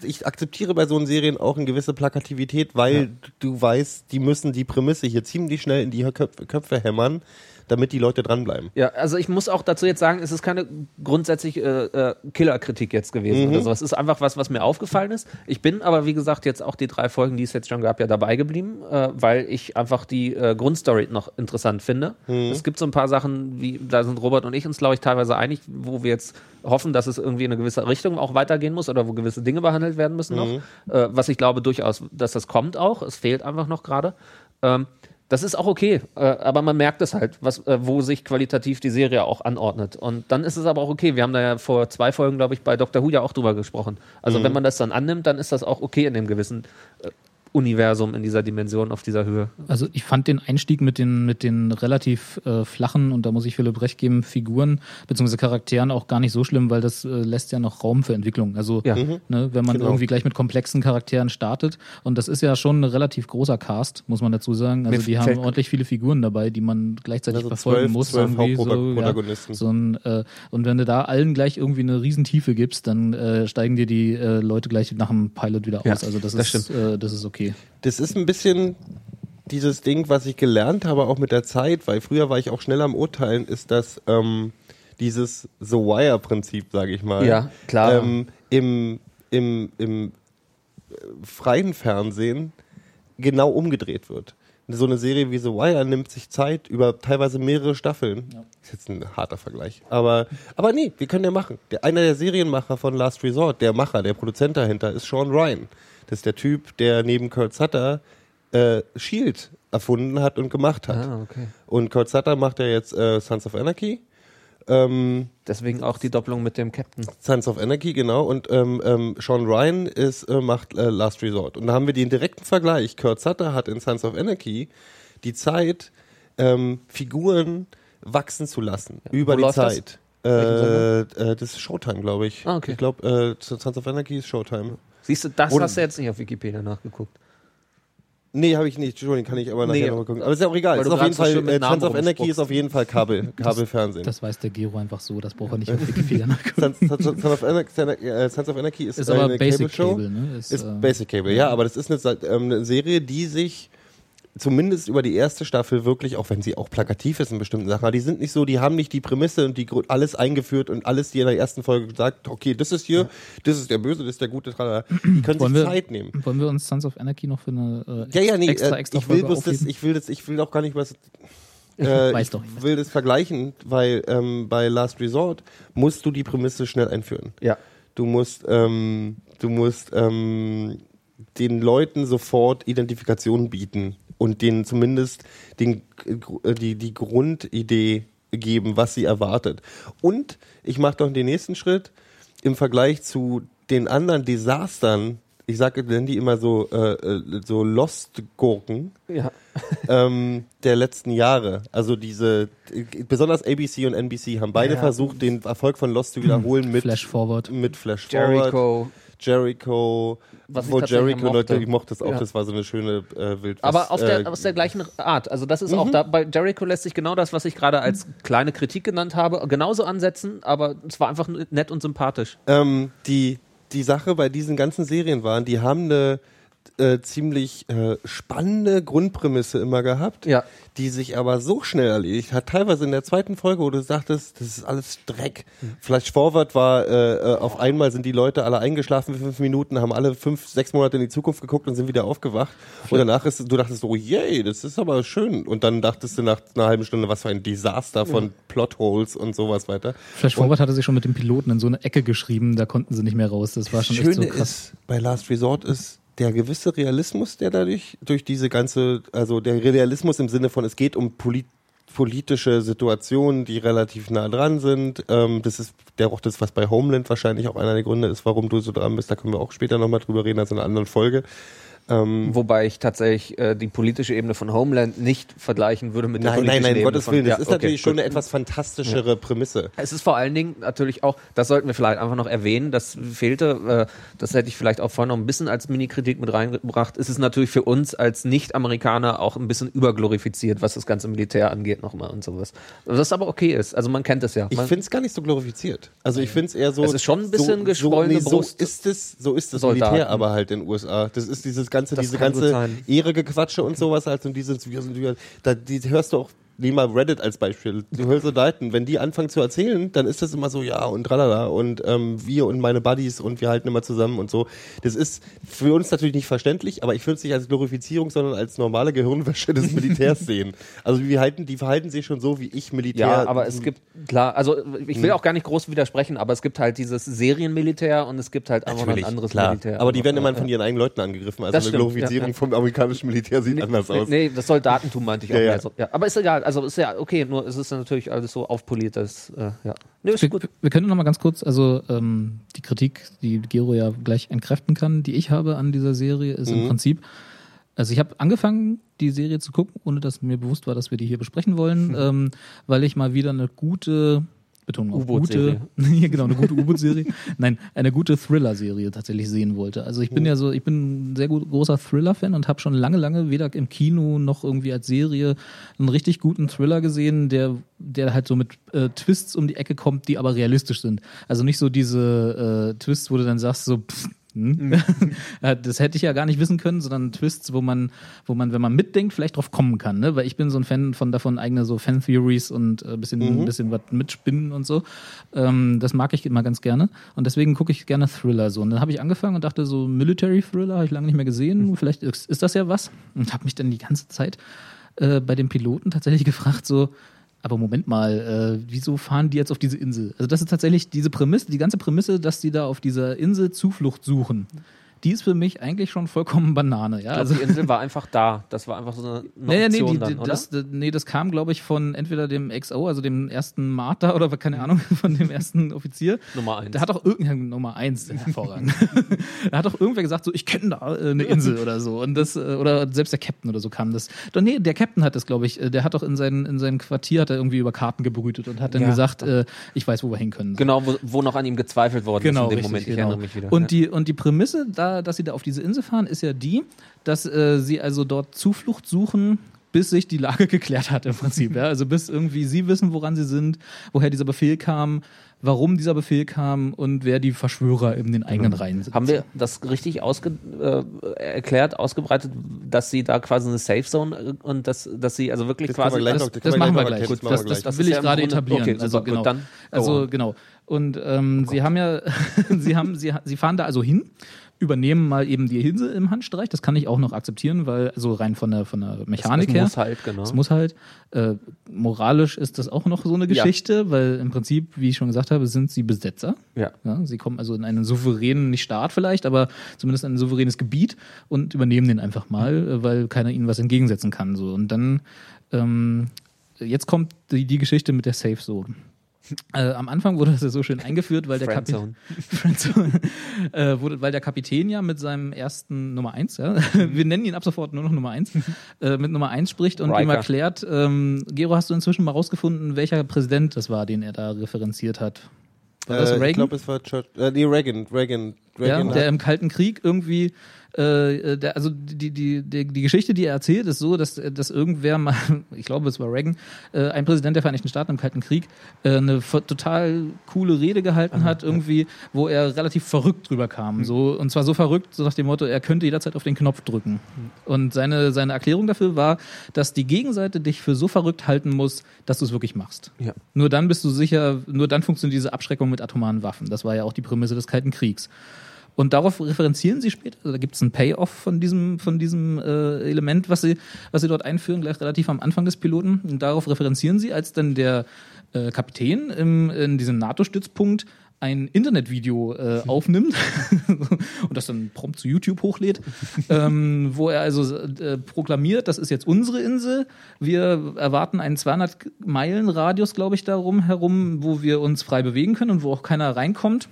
ich akzeptiere bei so Serien auch eine gewisse Plakativität, weil du weißt, die müssen die Prämisse hier ziemlich schnell in die Köpfe, Köpfe hämmern, damit die Leute dranbleiben. Ja, also ich muss auch dazu jetzt sagen, es ist keine grundsätzlich äh, äh, Killerkritik jetzt gewesen oder so. Es ist einfach was, was mir aufgefallen ist. Ich bin aber, wie gesagt, jetzt auch die drei Folgen, die es jetzt schon gab, ja dabei geblieben, äh, weil ich einfach die äh, Grundstory noch interessant finde. Es gibt so ein paar Sachen, wie da sind Robert und ich uns, glaube ich, teilweise einig, wo wir jetzt hoffen, dass es irgendwie in eine gewisse Richtung auch weitergehen muss oder wo gewisse Dinge behandelt werden müssen noch. Äh, was ich glaube durchaus, dass das kommt auch. Es fehlt einfach noch gerade. Ähm, das ist auch okay, äh, aber man merkt es halt, was, äh, wo sich qualitativ die Serie auch anordnet. Und dann ist es aber auch okay. Wir haben da ja vor zwei Folgen, glaube ich, bei Dr. Who ja auch drüber gesprochen. Also wenn man das dann annimmt, dann ist das auch okay in dem gewissen äh, Universum, in dieser Dimension, auf dieser Höhe. Also ich fand den Einstieg mit den, mit den relativ äh, flachen, und da muss ich Philipp recht geben, Figuren bzw. Charakteren auch gar nicht so schlimm, weil das äh, lässt ja noch Raum für Entwicklung. Also Ja. ne, wenn man Genau. irgendwie gleich mit komplexen Charakteren startet, und das ist ja schon ein relativ großer Cast, muss man dazu sagen. Also Mir die haben ordentlich viele Figuren dabei, die man gleichzeitig Also verfolgen zwölf- muss. zwölf irgendwie so, ja, Hauptprotagonisten. so ein, äh, und wenn du da allen gleich irgendwie eine Riesentiefe gibst, dann äh, steigen dir die äh, Leute gleich nach dem Pilot wieder Ja, aus. Also das, das ist, äh, das ist okay. Das ist ein bisschen dieses Ding, was ich gelernt habe, auch mit der Zeit, weil früher war ich auch schneller am Urteilen, ist das ähm, dieses The Wire-Prinzip, sage ich mal. Ja, klar. Ähm, Im im, im äh, freien Fernsehen genau umgedreht wird. So eine Serie wie The Wire nimmt sich Zeit über teilweise mehrere Staffeln. Ist jetzt ein harter Vergleich. Aber, aber nee, wir können ja machen. Der, einer der Serienmacher von Last Resort, der Macher, der Produzent dahinter, ist Sean Ryan. Das ist der Typ, der neben Kurt Sutter äh, Shield erfunden hat und gemacht hat. Ah, okay. Und Kurt Sutter macht ja jetzt äh, Sons of Anarchy. Ähm, Deswegen auch die Doppelung mit dem Captain. Sons of Anarchy, genau. Und ähm, ähm, Sean Ryan ist, äh, macht äh, Last Resort. Und da haben wir den direkten Vergleich. Kurt Sutter hat in Sons of Anarchy die Zeit, ähm, Figuren wachsen zu lassen über Wo die läuft das? Zeit. Äh, äh, das ist Showtime, glaube ich. Ah, okay. Ich glaube, äh, Sons of Anarchy ist Showtime. Siehst du, das Oder- hast du jetzt nicht auf Wikipedia nachgeguckt. Nee, habe ich nicht. Entschuldigung, kann ich aber nachher Nee, nochmal gucken. Aber ist ja auch egal. Ist auf jeden so Fall, äh, Sons of Anarchy ist auf jeden Fall Kabel, Kabelfernsehen. Das weiß der Gero einfach so, das braucht er nicht auf Wikipedia nachgucken. Sons, Sons, Sons, of Anarchy, äh, Sons of Anarchy ist, Ist aber eine Basic Cable Show. Cable, ne? Ist, Ist äh, Basic Cable, ja, aber das ist eine, ähm, eine Serie, die sich zumindest über die erste Staffel wirklich, auch wenn sie auch plakativ ist in bestimmten Sachen, aber die sind nicht so, die haben nicht die Prämisse und die alles eingeführt und alles, die in der ersten Folge gesagt, okay, das ist hier, das ist der Böse, das ist der Gute, tralala. die können Wollen sich wir, Zeit nehmen. wollen wir uns Sons of Anarchy noch für eine äh, Ja, ja, nee, extra, äh, extra ich will Folge das, ich will das, ich will auch gar nicht was. Äh, Weiß ich doch, ich weiß will das vergleichen, weil ähm, bei Last Resort musst du die Prämisse schnell einführen. Ja. Du musst, ähm, du musst ähm, den Leuten sofort Identifikation bieten und denen zumindest den, äh, die, die Grundidee geben, was sie erwartet. Und ich mache doch den nächsten Schritt im Vergleich zu den anderen Desastern. Ich sage, nennen die immer so, äh, äh, so Lost-Gurken Ja. ähm, der letzten Jahre. Also diese, besonders ABC und NBC haben beide versucht, den Erfolg von Lost zu wiederholen mit Flash Forward. Mit Flash Forward. Jericho. Jericho. Was wo Jericho. Leute, ich mochte das auch, Ja. das war so eine schöne äh, Wildwest. Aber aus der, äh, aus der gleichen Art. Also das ist Mhm. auch da, bei Jericho lässt sich genau das, was ich gerade als kleine Kritik genannt habe, genauso ansetzen, aber es war einfach nett und sympathisch. ähm, die, die Sache bei diesen ganzen Serien waren, die haben eine äh, ziemlich äh, spannende Grundprämisse immer gehabt, Ja. die sich aber so schnell erledigt hat. Teilweise in der zweiten Folge, wo du sagtest, das ist alles Dreck. Flash Forward war, äh, äh, auf einmal sind die Leute alle eingeschlafen für fünf Minuten, haben alle fünf, sechs Monate in die Zukunft geguckt und sind wieder aufgewacht. Und danach ist, du dachtest so, yay, das ist aber schön. Und dann dachtest du nach einer halben Stunde, was für ein Desaster von Plotholes und sowas weiter. Flash Forward hatte sich schon mit dem Piloten in so eine Ecke geschrieben, da konnten sie nicht mehr raus. Das war schon echt so Schöne krass. ist, bei Last Resort ist der gewisse Realismus, der dadurch, durch diese ganze, also der Realismus im Sinne von, es geht um polit politische Situationen, die relativ nah dran sind. Ähm, das ist der auch das, was bei Homeland wahrscheinlich auch einer der Gründe ist, warum du so dran bist. Da können wir auch später nochmal drüber reden, also in einer anderen Folge. Ähm, Wobei ich tatsächlich äh, die politische Ebene von Homeland nicht vergleichen würde mit der nein, nein, politischen nein, Ebene Gottes von, Willen. Das Ja, ist okay, natürlich schon gut. eine etwas fantastischere Prämisse. Es ist vor allen Dingen natürlich auch, das sollten wir vielleicht einfach noch erwähnen, das fehlte, äh, das hätte ich vielleicht auch vorhin noch ein bisschen als Mini-Kritik mit reingebracht. Es ist natürlich für uns als Nicht-Amerikaner auch ein bisschen überglorifiziert, was das ganze Militär angeht nochmal und sowas. Was aber okay ist, also man kennt es ja. Ich Man, finde es gar nicht so glorifiziert. Also ich finde es eher so. Es ist schon ein bisschen so, geschwollene so, nee, Brust. So ist es, so ist das Soldaten. Militär aber halt in den USA. Das ist dieses ganze, Das diese ganze sein. Ehregequatsche und sowas halt und dieses, da, die hörst du auch. Nehmen mal Reddit als Beispiel. Du hörst Soldaten, wenn die anfangen zu erzählen, dann ist das immer so, ja und tralala und ähm, wir und meine Buddies und wir halten immer zusammen und so. Das ist für uns natürlich nicht verständlich, aber ich würde es nicht als Glorifizierung, sondern als normale Gehirnwäsche des Militärs sehen. Also wir halten, die verhalten sich schon so, wie ich Militär. ja, aber es gibt, klar, also ich will auch gar nicht groß widersprechen, aber es gibt halt dieses Serienmilitär und es gibt halt einfach noch ein anderes klar. Militär. Aber die werden immer von ihren eigenen Leuten angegriffen. Also Das eine stimmt, Glorifizierung ja, ja. vom amerikanischen Militär sieht anders Nee, aus. nee, das Soldatentum meinte ich auch Ja, mehr so. Ja, aber ist egal, also ist ja okay, nur es ist natürlich alles so aufpoliert, das, äh, ja. Nee, ist Wir, gut. wir können noch mal ganz kurz, also ähm, die Kritik, die Gero ja gleich entkräften kann, die ich habe an dieser Serie, ist Mhm. im Prinzip, also ich habe angefangen, die Serie zu gucken, ohne dass mir bewusst war, dass wir die hier besprechen Mhm. wollen, ähm, weil ich mal wieder eine gute Betonung auf gute, ja, genau, eine gute U-Boot-Serie. Nein, eine gute Thriller-Serie tatsächlich sehen wollte. Also ich bin ja so, ich bin ein sehr gut, großer Thriller-Fan und habe schon lange, lange weder im Kino noch irgendwie als Serie einen richtig guten Thriller gesehen, der, der halt so mit äh, Twists um die Ecke kommt, die aber realistisch sind. Also nicht so diese äh, Twists, wo du dann sagst, so, pff, hm? Ja, das hätte ich ja gar nicht wissen können, sondern Twists, wo man, wo man, wenn man mitdenkt, vielleicht drauf kommen kann, ne? Weil ich bin so ein Fan von davon, eigene so Fan-Theories und äh, bisschen, Mhm. bisschen was mitspinnen und so. Ähm, das mag ich immer ganz gerne. Und deswegen gucke ich gerne Thriller so. Und dann habe ich angefangen und dachte, so Military Thriller habe ich lange nicht mehr gesehen. Vielleicht ist, ist das ja was. Und habe mich dann die ganze Zeit äh, bei den Piloten tatsächlich gefragt, so, aber Moment mal, äh, wieso fahren die jetzt auf diese Insel? Also das ist tatsächlich diese Prämisse, die ganze Prämisse, dass die da auf dieser Insel Zuflucht suchen. Die ist für mich eigentlich schon vollkommen Banane. Ja, Ich glaube, also die Insel war einfach da. Das war einfach so eine, eine Nee, nee, Option die, dann, die, oder? das, d- nee, das kam, glaube ich, von entweder dem XO, also dem ersten Marter oder keine Ahnung, von dem ersten Offizier. Nummer eins. Der hat auch irgendein Nummer eins, hervorragend. da hat auch irgendwer gesagt, so, ich kenne da äh, eine Insel oder so. Und das, äh, oder selbst der Captain oder so kam das. Doch nee, der Captain hat das, glaube ich, äh, der hat doch in, seinen, in seinem Quartier hat er irgendwie über Karten gebrütet und hat dann Ja. gesagt, äh, ich weiß, wo wir hin können. Genau, wo, wo noch an ihm gezweifelt worden Genau, ist in dem richtig, Moment. Ich genau. erinnere mich wieder. Und ja. die, und die Prämisse, da, dass sie da auf diese Insel fahren, ist ja die, dass äh, sie also dort Zuflucht suchen, bis sich die Lage geklärt hat im Prinzip. Ja? Also bis irgendwie sie wissen, woran sie sind, woher dieser Befehl kam, warum dieser Befehl kam und wer die Verschwörer in den eigenen Reihen sind. Haben wir das richtig ausge äh, erklärt, ausgebreitet, dass sie da quasi eine Safe Zone äh, und dass, dass sie also wirklich Das wir quasi gleich das, noch- das, können machen wir gleich noch Das, das, Das das, wir will ich gerade Das ja Grunde- etablieren. okay, also gut, genau. dann go also genau. Und ähm, sie haben ja, sie haben, sie, sie fahren da also hin, übernehmen mal eben die Hinse im Handstreich. Das kann ich auch noch akzeptieren, weil also rein von der von der Mechanik es her. muss halt, genau. Es muss halt. Äh, moralisch ist das auch noch so eine Ja. Geschichte, weil im Prinzip, wie ich schon gesagt habe, sind sie Besetzer. Ja. Ja, sie kommen also in einen souveränen, nicht Staat vielleicht, aber zumindest in ein souveränes Gebiet und übernehmen den einfach mal, äh, weil keiner ihnen was entgegensetzen kann. So. Und dann, ähm, jetzt kommt die, die Geschichte mit der Safe Zone. Äh, am Anfang wurde das ja so schön eingeführt, weil der, Kapi Friendzone. Friendzone. äh, wurde, weil der Kapitän ja mit seinem ersten Nummer eins, ja, wir nennen ihn ab sofort nur noch Nummer eins, äh, mit Nummer eins spricht und ihm Riker. erklärt, ähm, Gero, hast du inzwischen mal rausgefunden, welcher Präsident das war, den er da referenziert hat? War das Äh, ich Reagan? glaube, es war Church, äh, nee, Reagan, Reagan, ja, Reagan. der hat- im Kalten Krieg irgendwie, äh, der, also die, die, die, die Geschichte, die er erzählt, ist so, dass, dass irgendwer mal, ich glaube, es war Reagan, äh, ein Präsident der Vereinigten Staaten im Kalten Krieg, äh, eine total coole Rede gehalten hat, irgendwie, wo er relativ verrückt drüber kam. So, und zwar so verrückt, so nach dem Motto, er könnte jederzeit auf den Knopf drücken. Und seine, seine Erklärung dafür war, dass die Gegenseite dich für so verrückt halten muss, dass du es wirklich machst. Ja. Nur dann bist du sicher, nur dann funktioniert diese Abschreckung mit atomaren Waffen. Das war ja auch die Prämisse des Kalten Kriegs. Und darauf referenzieren sie später. Also da gibt es einen Payoff von diesem, von diesem äh, Element, was sie, was sie dort einführen, gleich relativ am Anfang des Piloten. Und darauf referenzieren sie, als dann der äh, Kapitän im, in diesem NATO-Stützpunkt ein Internetvideo äh, aufnimmt und das dann prompt zu YouTube hochlädt, ähm, wo er also äh, proklamiert, das ist jetzt unsere Insel. Wir erwarten einen 200 Meilen Radius, glaube ich, darum herum, wo wir uns frei bewegen können und wo auch keiner reinkommt.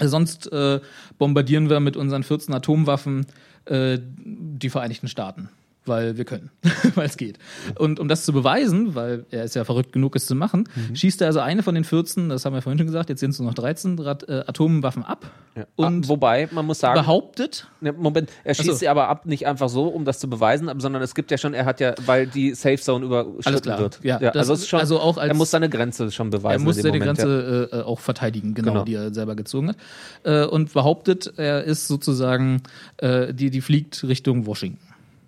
Sonst äh, bombardieren wir mit unseren 14 Atomwaffen äh, die Vereinigten Staaten, weil wir können, weil es geht. Und um das zu beweisen, weil er ist ja verrückt genug, es zu machen, schießt er also eine von den 14, das haben wir vorhin schon gesagt, jetzt sind es nur noch 13 Rat, äh, Atomwaffen ab Ja. und ah, wobei, man muss sagen, behauptet, Ne, Moment, er schießt so. sie aber ab, nicht einfach so, um das zu beweisen, sondern es gibt ja schon, er hat ja, weil die Safe Zone überschritten Alles klar. wird. Ja, das also, ist schon, also auch als- er muss seine Grenze schon er beweisen. muss in seine Moment, ja. Grenze äh, äh, auch verteidigen, genau, Genau. die er selber gezogen hat. Äh, und behauptet, er ist sozusagen, äh, die, die fliegt Richtung Washington.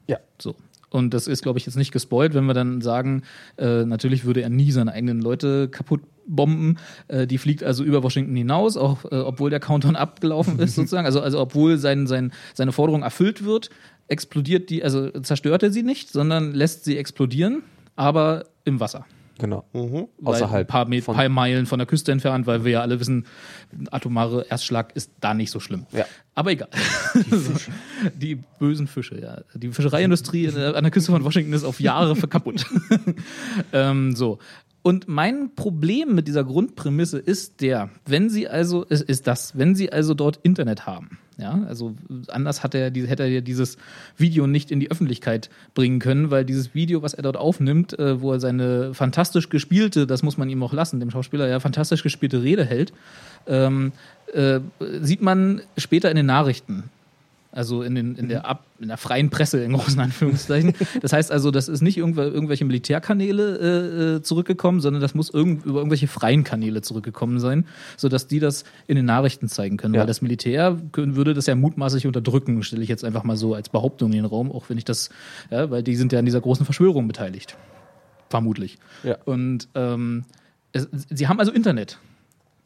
Ja. So. Und das ist, glaube ich, jetzt nicht gespoilt, wenn wir dann sagen, äh, natürlich würde er nie seine eigenen Leute kaputt bomben. Äh, die fliegt also über Washington hinaus, auch äh, obwohl der Countdown abgelaufen ist, sozusagen. Also, also obwohl sein, sein, seine Forderung erfüllt wird, explodiert die, also zerstört er sie nicht, sondern lässt sie explodieren, aber im Wasser. Genau. Weil Außerhalb Ein paar, von- paar Meilen von der Küste entfernt, weil wir ja alle wissen, ein atomare Erstschlag ist da nicht so schlimm. Ja. Aber egal. Die, bösen Fische, ja. Die Fischereiindustrie an der Küste von Washington ist auf Jahre für kaputt. ähm, so. Und mein Problem mit dieser Grundprämisse ist der, wenn Sie also, ist, ist das, wenn Sie also dort Internet haben, ja, also anders hat er, hätte er dieses Video nicht in die Öffentlichkeit bringen können, weil dieses Video, was er dort aufnimmt, äh, wo er seine fantastisch gespielte, das muss man ihm auch lassen, dem Schauspieler ja fantastisch gespielte Rede hält, ähm, äh, sieht man später in den Nachrichten. Also in, den, in, der Ab, in der freien Presse, in großen Anführungszeichen. Das heißt also, das ist nicht irgendw irgendwelche Militärkanäle äh, äh, zurückgekommen, sondern das muss irgend über irgendwelche freien Kanäle zurückgekommen sein, sodass die das in den Nachrichten zeigen können. Ja. Weil das Militär können, würde das ja mutmaßlich unterdrücken, stelle ich jetzt einfach mal so als Behauptung in den Raum, auch wenn ich das, ja, weil die sind ja an dieser großen Verschwörung beteiligt. Vermutlich. Ja. Und ähm, es, sie haben also Internet,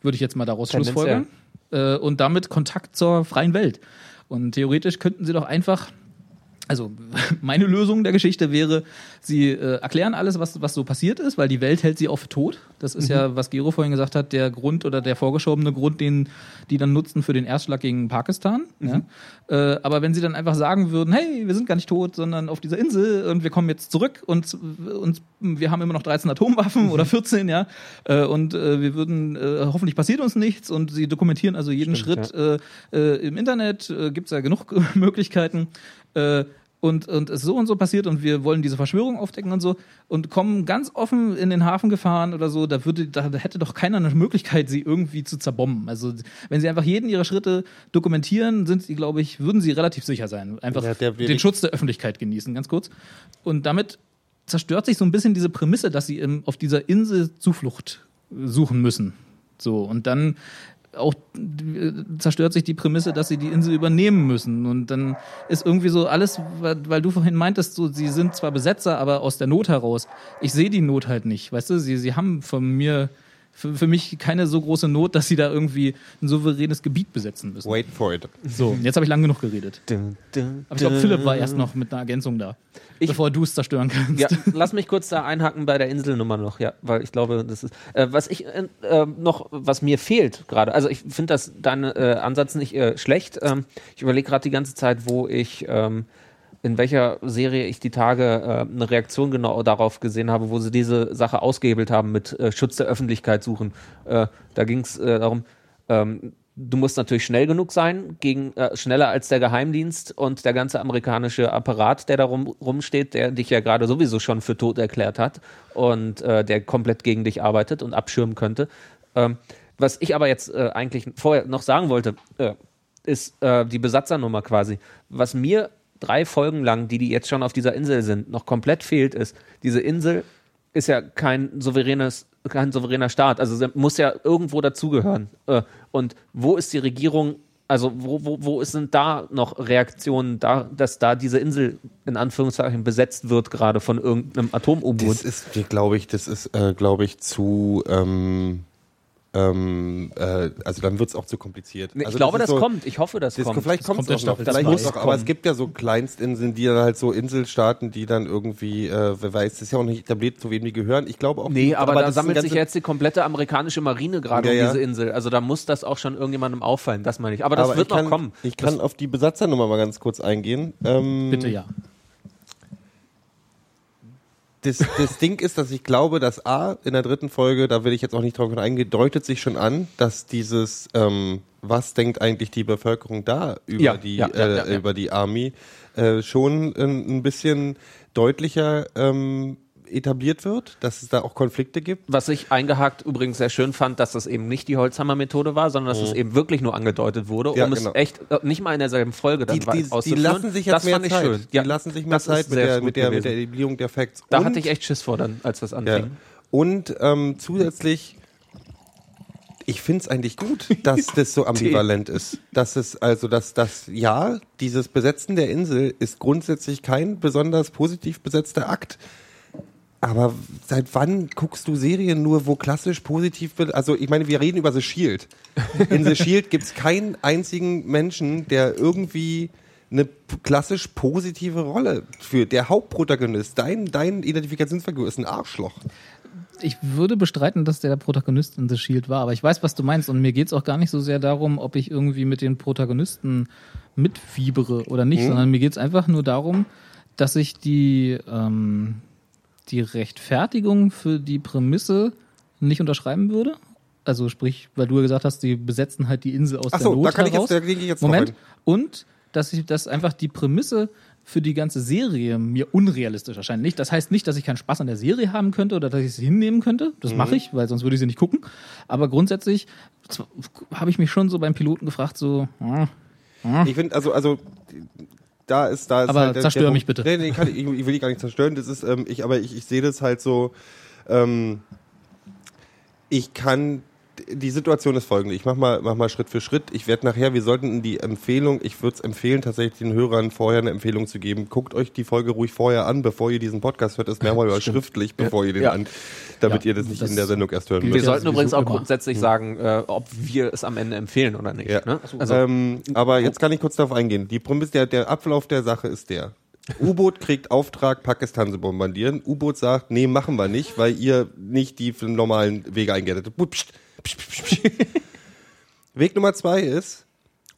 würde ich jetzt mal daraus schlussfolgern. Äh, und damit Kontakt zur freien Welt. Und theoretisch könnten sie doch einfach, also meine Lösung der Geschichte wäre, sie äh, erklären alles, was, was so passiert ist, weil die Welt hält sie auch für tot. Das ist ja, was Gero vorhin gesagt hat, der Grund oder der vorgeschobene Grund, den die dann nutzen für den Erstschlag gegen Pakistan. Ja? Äh, aber wenn sie dann einfach sagen würden, hey, wir sind gar nicht tot, sondern auf dieser Insel und wir kommen jetzt zurück und, und wir haben immer noch 13 Atomwaffen oder 14, ja, äh, und äh, wir würden, äh, hoffentlich passiert uns nichts und sie dokumentieren also jeden Stimmt, Schritt äh, äh, im Internet, äh, gibt es ja genug Möglichkeiten. Äh, und, und es ist so und so passiert und wir wollen diese Verschwörung aufdecken und so und kommen ganz offen in den Hafen gefahren oder so, da würde, da hätte doch keiner eine Möglichkeit, sie irgendwie zu zerbomben. Also wenn sie einfach jeden ihrer Schritte dokumentieren, sind sie, glaube ich, würden sie relativ sicher sein. Einfach Ja, den Schutz der Öffentlichkeit genießen, ganz kurz. Und damit zerstört sich so ein bisschen diese Prämisse, dass sie im, auf dieser Insel Zuflucht suchen müssen. So, und dann auch zerstört sich die Prämisse, dass sie die Insel übernehmen müssen. Und dann ist irgendwie so alles, weil weil du vorhin meintest, so, sie sind zwar Besetzer, aber aus der Not heraus. Ich sehe die Not halt nicht. Weißt du, sie, sie haben von mir, für, für mich keine so große Not, dass sie da irgendwie ein souveränes Gebiet besetzen müssen. Wait for it. So, jetzt habe ich lang genug geredet. Dun, dun, Aber ich glaube, Philipp war erst noch mit einer Ergänzung da, Ich- bevor du es zerstören kannst. Ja, lass mich kurz da einhaken bei der Inselnummer noch, ja, weil ich glaube, das ist äh, was ich äh, äh, noch, was mir fehlt gerade. Also ich finde das dein äh, Ansatz nicht äh, schlecht. Ähm, ich überlege gerade die ganze Zeit, wo ich ähm, in welcher Serie ich die Tage äh, eine Reaktion genau darauf gesehen habe, wo sie diese Sache ausgehebelt haben mit äh, Schutz der Öffentlichkeit suchen. Äh, da ging es äh, darum, ähm, du musst natürlich schnell genug sein, gegen, äh, schneller als der Geheimdienst und der ganze amerikanische Apparat, der da rum, rumsteht, der dich ja gerade sowieso schon für tot erklärt hat und äh, der komplett gegen dich arbeitet und abschirmen könnte. Ähm, was ich aber jetzt eigentlich vorher noch sagen wollte, ist äh, die Besatzer-Nummer quasi. Was mir drei Folgen lang, die die jetzt schon auf dieser Insel sind, noch komplett fehlt, ist, diese Insel ist ja kein souveränes, kein souveräner Staat. Also muss ja irgendwo dazugehören. Äh, und wo ist die Regierung? Also wo, wo, wo sind da noch Reaktionen, da, dass da diese Insel in Anführungszeichen besetzt wird, gerade von irgendeinem Atom-U-Boot? Das ist, glaube ich, das ist, äh, glaube ich, zu, ähm, ähm, äh, also dann wird es auch zu kompliziert. Nee, also ich glaube, ist das so, kommt. Ich hoffe, das, Das kommt. vielleicht kommt es auch noch, vielleicht muss auch, aber es gibt ja so Kleinstinseln, die dann halt so Inselstaaten, die dann irgendwie, äh, wer weiß, das ist ja auch nicht etabliert, zu wem die gehören. Ich glaube auch. Nee, aber, da das ist ein sammelt sich jetzt die komplette amerikanische Marine gerade Ja, um ja. diese Insel. Also da muss das auch schon irgendjemandem auffallen, das meine ich. Aber das aber wird ich kann, noch kommen. Ich kann auf die Besatzernummer mal ganz kurz eingehen. Ähm, Bitte ja. Das, das Ding ist, dass ich glaube, dass A, in der dritten Folge, da will ich jetzt auch nicht drauf eingehen, deutet sich schon an, dass dieses, ähm, was denkt eigentlich die Bevölkerung da über Ja, die, ja, äh, ja, ja. über die Army, äh, schon ein, ein bisschen deutlicher ähm, etabliert wird, dass es da auch Konflikte gibt. Was ich eingehakt übrigens sehr schön fand, dass das eben nicht die Holzhammer-Methode war, sondern dass es eben wirklich nur angedeutet wurde, Mhm. Ja, um genau. es echt äh, nicht mal in derselben Folge dann Die, die, die lassen sich jetzt das mehr Zeit. schön. Die lassen sich mehr Zeit mit der, mit, der, mit der. Etablierung der Facts. Da Und- hatte ich echt Schiss vor dann, als das Ja. anfing. Und ähm, zusätzlich, ich finde es eigentlich gut, dass das so ambivalent ist. Dass es also, dass das, ja, dieses Besetzen der Insel ist grundsätzlich kein besonders positiv besetzter Akt. Aber seit wann guckst du Serien nur, wo klassisch positiv wird? Also ich meine, wir reden über The Shield. In The Shield gibt es keinen einzigen Menschen, der irgendwie eine klassisch positive Rolle für der Hauptprotagonist. Dein, dein Identifikationsfigur ist ein Arschloch. Ich würde bestreiten, dass der, der Protagonist in The Shield war, aber ich weiß, was du meinst und mir geht's auch gar nicht so sehr darum, ob ich irgendwie mit den Protagonisten mitfiebere oder nicht, sondern mir geht's einfach nur darum, dass ich die, ähm, die Rechtfertigung für die Prämisse nicht unterschreiben würde. Also sprich, weil du ja gesagt hast, die besetzen halt die Insel aus Ach der so, Not da kann ich heraus. jetzt- da ich jetzt Moment. Und dass ich dass einfach die Prämisse für die ganze Serie mir unrealistisch erscheint. Nicht, das heißt nicht, dass ich keinen Spaß an der Serie haben könnte oder dass ich sie hinnehmen könnte. Das Mhm. mache ich, weil sonst würde ich sie nicht gucken. Aber grundsätzlich habe ich mich schon so beim Piloten gefragt, so, ah, Ich finde, also, also, da ist, da ist Aber halt der- zerstör der mich Punkt- bitte. Nee, nee, kann ich, ich will die gar nicht zerstören. Das ist, ähm, ich, aber ich, ich sehe das halt so, ähm, ich kann, die Situation ist folgende. Ich mach mal, mach mal Schritt für Schritt. Ich werde nachher, wir sollten in die Empfehlung, ich würde es empfehlen, tatsächlich den Hörern vorher eine Empfehlung zu geben. Guckt euch die Folge ruhig vorher an, bevor ihr diesen Podcast hört. Das mehrmal über schriftlich, bevor ihr den Ja. an, damit Ja, ihr das nicht das in der Sendung erst hören Wir müsst. ja sollten übrigens auch immer. grundsätzlich sagen, äh, ob wir es am Ende empfehlen oder nicht. Ja. Ne? Also, ähm, aber jetzt kann ich kurz darauf eingehen. Die Prämisse, der, der Ablauf der Sache ist der. U-Boot kriegt Auftrag, Pakistan zu bombardieren. U-Boot sagt, nee, machen wir nicht, weil ihr nicht die für den normalen Wege eingerettet habt. Weg Nummer zwei ist,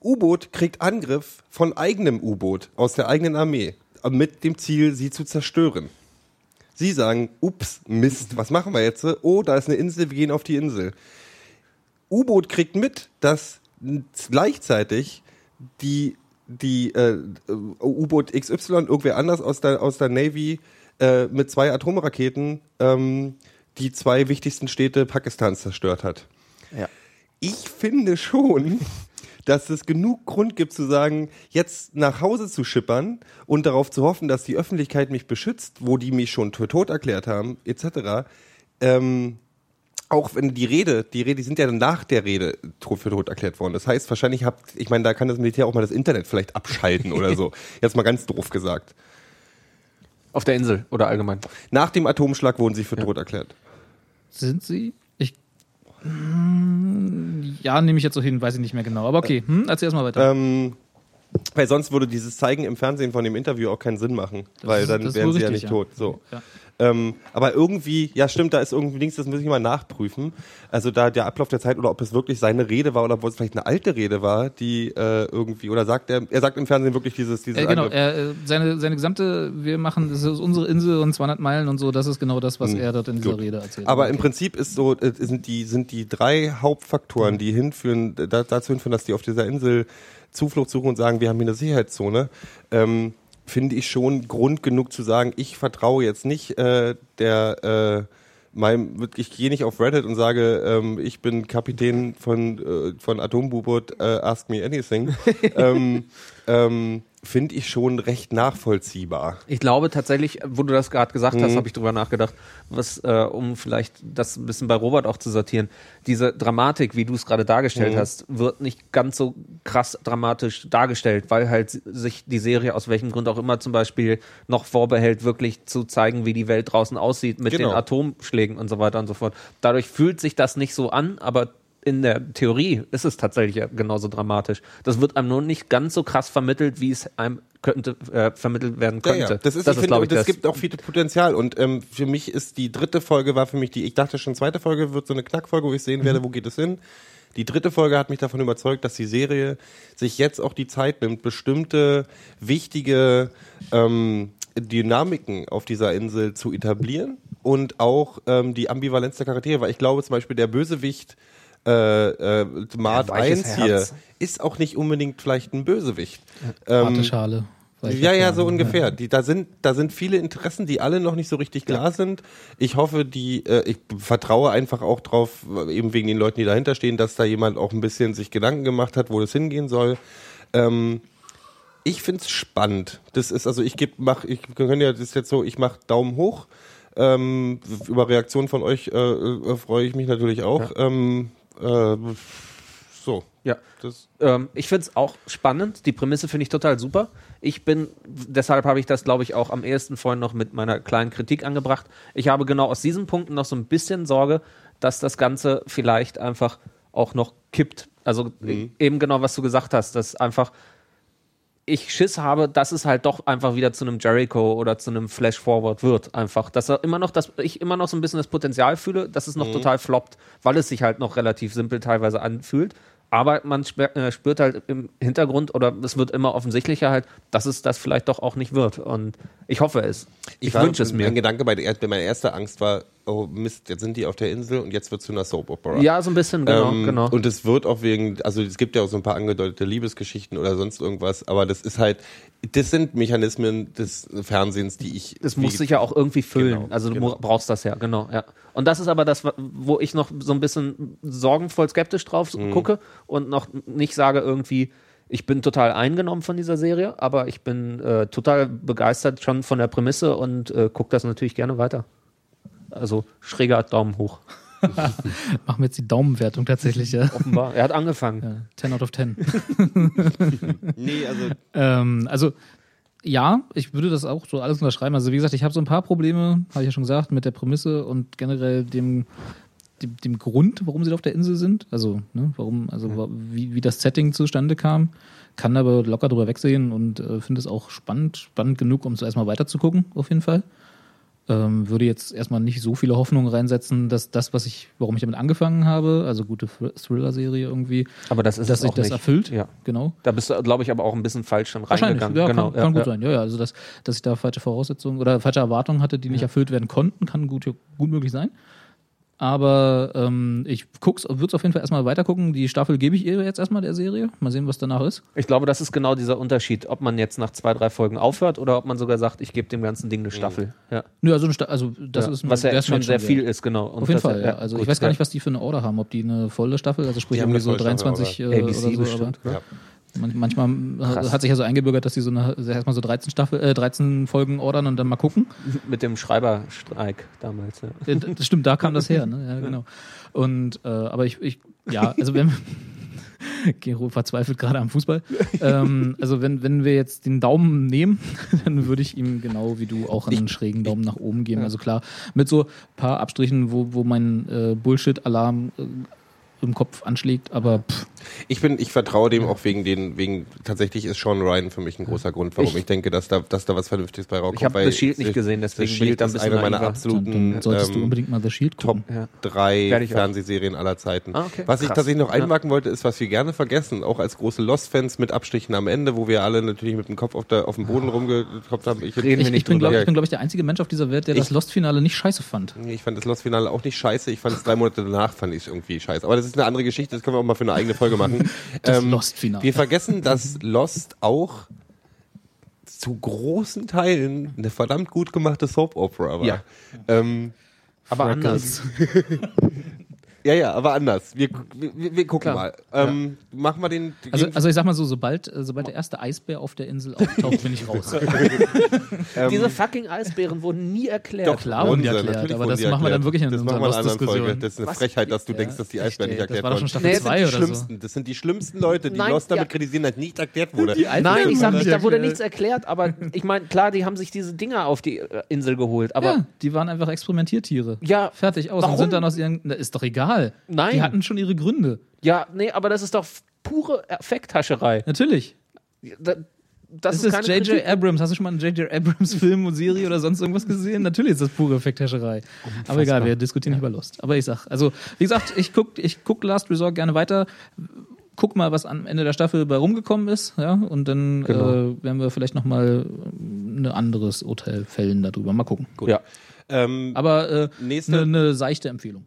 U-Boot kriegt Angriff von eigenem U-Boot aus der eigenen Armee mit dem Ziel, sie zu zerstören. Sie sagen, ups, Mist, was machen wir jetzt? Oh, da ist eine Insel, wir gehen auf die Insel. U-Boot kriegt mit, dass gleichzeitig die, die äh, U-Boot XY, irgendwer anders aus der, aus der Navy, äh, mit zwei Atomraketen ähm, die zwei wichtigsten Städte Pakistans zerstört hat. ja. Ich finde schon, dass es genug Grund gibt zu sagen, jetzt nach Hause zu schippern und darauf zu hoffen, dass die Öffentlichkeit mich beschützt, wo die mich schon für tot erklärt haben, etc. Ähm, auch wenn die Rede, die Rede, die sind ja dann nach der Rede für tot erklärt worden. Das heißt, wahrscheinlich habt, ich meine, da kann das Militär auch mal das Internet vielleicht abschalten oder so. Jetzt mal ganz doof gesagt. Auf der Insel oder allgemein. Nach dem Atomschlag wurden sie für tot erklärt. Sind sie? Ich. Hm, Ja, nehme ich jetzt so hin, weiß ich nicht mehr genau. Aber okay, hm, erzähl erst mal weiter. Ähm, weil sonst würde dieses Zeigen im Fernsehen von dem Interview auch keinen Sinn machen, weil ist- dann wären sie ja richtig, nicht ja. tot. So. Ja. Ähm, aber irgendwie, ja stimmt, da ist irgendwie links, das muss ich mal nachprüfen. Also da der Ablauf der Zeit oder ob es wirklich seine Rede war oder ob es vielleicht eine alte Rede war, die äh, irgendwie, oder sagt er, er sagt im Fernsehen wirklich dieses, dieses Äh, genau, er, seine, seine gesamte, wir machen, das ist unsere Insel und 200 Meilen und so, das ist genau das, was er dort in dieser Hm. Gut. Rede erzählt. Aber okay. im Prinzip ist so, äh, sind die, sind die drei Hauptfaktoren, die hinführen, da, dazu hinführen, dass die auf dieser Insel Zuflucht suchen und sagen, wir haben hier eine Sicherheitszone, ähm, finde ich schon Grund genug zu sagen, ich vertraue jetzt nicht äh, der äh, meinem, ich gehe nicht auf Reddit und sage, ähm, ich bin Kapitän von, äh, von Atomboot, äh, ask me anything. ähm, ähm, finde ich schon recht nachvollziehbar. Ich glaube tatsächlich, wo du das gerade gesagt Mhm. hast, habe ich drüber nachgedacht, was, äh, um vielleicht das ein bisschen bei Robert auch zu sortieren. Diese Dramatik, wie du es gerade dargestellt Mhm. hast, wird nicht ganz so krass dramatisch dargestellt, weil halt sich die Serie aus welchem Grund auch immer zum Beispiel noch vorbehält, wirklich zu zeigen, wie die Welt draußen aussieht mit Genau. den Atomschlägen und so weiter und so fort. Dadurch fühlt sich das nicht so an, aber in der Theorie ist es tatsächlich genauso dramatisch. Das wird einem nur nicht ganz so krass vermittelt, wie es einem könnte, äh, vermittelt werden könnte. Ja, ja. Das ist, ich finde, glaube ich, das das. gibt auch viel Potenzial. Und ähm, für mich ist die dritte Folge war für mich die, ich dachte schon, zweite Folge wird so eine Knackfolge, wo ich sehen Mhm. werde, wo geht es hin. Die dritte Folge hat mich davon überzeugt, dass die Serie sich jetzt auch die Zeit nimmt, bestimmte wichtige ähm, Dynamiken auf dieser Insel zu etablieren und auch ähm, die Ambivalenz der Charaktere, weil ich glaube zum Beispiel der Bösewicht äh, äh, Mart Ja, weiches 1 hier Herz. ist auch nicht unbedingt vielleicht ein Bösewicht. Harte Ähm, Schale. ja, ja, so ungefähr. Die, da sind, da sind viele Interessen, die alle noch nicht so richtig klar sind. Ich hoffe, die, äh, ich vertraue einfach auch drauf, eben wegen den Leuten, die dahinter stehen, dass da jemand auch ein bisschen sich Gedanken gemacht hat, wo das hingehen soll. Ähm, ich find's spannend. Das ist, also ich geb, mach, ich können ja, das ist jetzt so, ich mach Daumen hoch. Ähm, über Reaktionen von euch äh, äh, freue ich mich natürlich auch. Ähm, äh, so. Ja. Das, Ähm, ich finde es auch spannend. Die Prämisse finde ich total super. Ich bin, deshalb habe ich das, glaube ich, auch am ehesten vorhin noch mit meiner kleinen Kritik angebracht. Ich habe genau aus diesen Punkten noch so ein bisschen Sorge, dass das Ganze vielleicht einfach auch noch kippt. Also eben genau, was du gesagt hast, dass einfach ich Schiss habe, dass es halt doch einfach wieder zu einem Jericho oder zu einem Flash Forward wird. Einfach, dass er immer noch, dass ich immer noch so ein bisschen das Potenzial fühle, dass es noch total floppt, weil es sich halt noch relativ simpel teilweise anfühlt. Aber man äh, spürt halt im Hintergrund oder es wird immer offensichtlicher halt, dass es das vielleicht doch auch nicht wird. Und ich hoffe es. Ich, war- wünsche es mir. Mein Gedanke bei der, meine erste Angst war, oh Mist, jetzt sind die auf der Insel und jetzt wird zu einer Soap Opera. Ja, so ein bisschen, genau, Ähm, genau. Und es wird auch wegen, also es gibt ja auch so ein paar angedeutete Liebesgeschichten oder sonst irgendwas, aber das ist halt, das sind Mechanismen des Fernsehens, die ich. Das muss sich ja auch irgendwie füllen. Genau, also du genau. brauchst das ja, genau. Ja. Und das ist aber das, wo ich noch so ein bisschen sorgenvoll skeptisch drauf Mhm. gucke und noch nicht sage irgendwie, ich bin total eingenommen von dieser Serie, aber ich bin äh, total begeistert schon von der Prämisse und äh, gucke das natürlich gerne weiter. Also schräger Daumen hoch. Machen wir jetzt die Daumenwertung tatsächlich, ja. Offenbar. Er hat angefangen. Ja, 10 out of 10. Nee, also ähm, also, ja, ich würde das auch so alles unterschreiben. Also, wie gesagt, ich habe so ein paar Probleme, habe ich ja schon gesagt, mit der Prämisse und generell dem, dem, dem Grund, warum sie da auf der Insel sind. Also, ne, warum, also wa- wie, wie das Setting zustande kam. Kann aber locker drüber wegsehen und äh, finde es auch spannend, spannend genug, um es erstmal weiterzugucken, auf jeden Fall. Ähm, würde jetzt erstmal nicht so viele Hoffnungen reinsetzen, dass das, was ich, warum ich damit angefangen habe, also gute Thr- Thriller-Serie irgendwie, Aber das ist dass sich das nicht. erfüllt. Ja. Genau. Da bist du, glaube ich, aber auch ein bisschen falsch schon Wahrscheinlich, reingegangen. ja, genau. kann, kann ja, gut ja. sein. Ja, ja, also dass, dass ich da falsche Voraussetzungen oder falsche Erwartungen hatte, die nicht erfüllt werden konnten, kann gut, gut möglich sein. Aber ähm, ich würde es auf jeden Fall erstmal weitergucken. Die Staffel gebe ich ihr jetzt erstmal der Serie. Mal sehen, was danach ist. Ich glaube, das ist genau dieser Unterschied, ob man jetzt nach zwei, drei Folgen aufhört oder ob man sogar sagt, ich gebe dem ganzen Ding eine Staffel. Ja. Nö, also, eine Sta- also das ja. ist ein- Was ja schon sehr viel ist, genau. Und Auf jeden Fall, ja. Also gut, ich weiß gar nicht, was die für eine Order haben, ob die eine volle Staffel, also sprich irgendwie so volle Staffel, 23 aber äh, ABC oder so, bestimmt. aber ja. Man, manchmal äh, hat sich ja so eingebürgert, dass die so eine, erstmal so 13 Staffel, äh, 13 Folgen ordern und dann mal gucken. Mit dem Schreiberstreik damals. Ja. Äh, Das stimmt, da kam das her, ne? Ja, genau. Und äh, aber ich, ich, ja, also wenn Gero verzweifelt gerade am Fußball. ähm, also wenn, wenn wir jetzt den Daumen nehmen, dann würde ich ihm genau wie du auch einen schrägen Daumen nach oben geben. Also klar, mit so ein paar Abstrichen, wo, wo mein äh, Bullshit-Alarm äh, im Kopf anschlägt, aber pff, Ich bin, ich vertraue dem auch wegen den, wegen, tatsächlich ist Sean Ryan für mich ein großer Grund, warum ich, Ich- denke, dass da, dass da was Vernünftiges bei rauskommt. Ich habe The Shield nicht The- gesehen, deswegen The bin ich Shield da ein ist bisschen eine meiner absoluten dann, dann solltest du ähm, unbedingt mal The Shield Top gucken. Ja. drei ich. Fernsehserien aller Zeiten. Ah, okay. Was ich Krass. tatsächlich noch Ja. einmarken wollte, ist, was wir gerne vergessen, auch als große Lost-Fans mit Abstrichen am Ende, wo wir alle natürlich mit dem Kopf auf, der, auf dem Boden rumgeklopft haben. Ich, Reden wir Ich, nicht ich bin, glaube ich, bin, glaub ich, der einzige Mensch auf dieser Welt, der Ich- das Lost-Finale nicht scheiße fand. Ich fand das Lost-Finale auch nicht scheiße. Ich fand es drei Monate danach fand ich irgendwie scheiße. Aber das ist eine andere Geschichte. Das können wir auch mal für eine eigene Folge machen. Das Ähm, Lost-Finale. Wir vergessen, dass Lost auch zu großen Teilen eine verdammt gut gemachte Soap-Opera war. Ja. Ähm, Aber anders. ja, ja, aber anders. Wir, wir, wir gucken Klar. mal. Ähm, Machen wir den. Also, also ich sag mal so, sobald, äh, sobald der erste Eisbär auf der Insel auftaucht, bin ich raus. Diese fucking Eisbären wurden nie erklärt. Doch, klar wurden die erklärt, natürlich aber wurden das die machen wir dann wirklich in Das unserer machen wir in einer anderen Lost-Diskussion. Folge. Das ist eine Was? Frechheit, dass du Ja, denkst, dass die Eisbären nicht das erklärt war doch wurden. schon Nee, Staffel das 2 die oder so. schlimmsten. Das sind die schlimmsten Leute, die Nein, Lost damit ja. kritisieren, dass nicht erklärt wurde. Nein, ich sag nicht, da wurde nichts erklärt, aber ich meine, klar, die haben sich diese Dinger auf die äh, Insel geholt, aber Ja, die waren einfach Experimentiertiere. Ja, Fertig aus warum? und sind dann aus ihren. Na, ist doch egal. Nein. Die hatten schon ihre Gründe. ja, nee, aber das ist doch pure Effekthascherei. Natürlich. Da- Das Das ist, ist J.J. Abrams. Hast du schon mal einen J.J. Abrams Film und Serie oder sonst irgendwas gesehen? Natürlich ist das pure Effekthascherei. Aber egal, wir diskutieren nicht über Lust. Aber ich sag, also, wie gesagt, ich guck, ich guck Last Resort gerne weiter. Guck mal, was am Ende der Staffel bei rumgekommen ist, ja, und dann Genau. äh, werden wir vielleicht nochmal ein anderes Urteil fällen darüber. Mal gucken. Ja. Ähm, Aber äh, Nächste- eine ne seichte Empfehlung.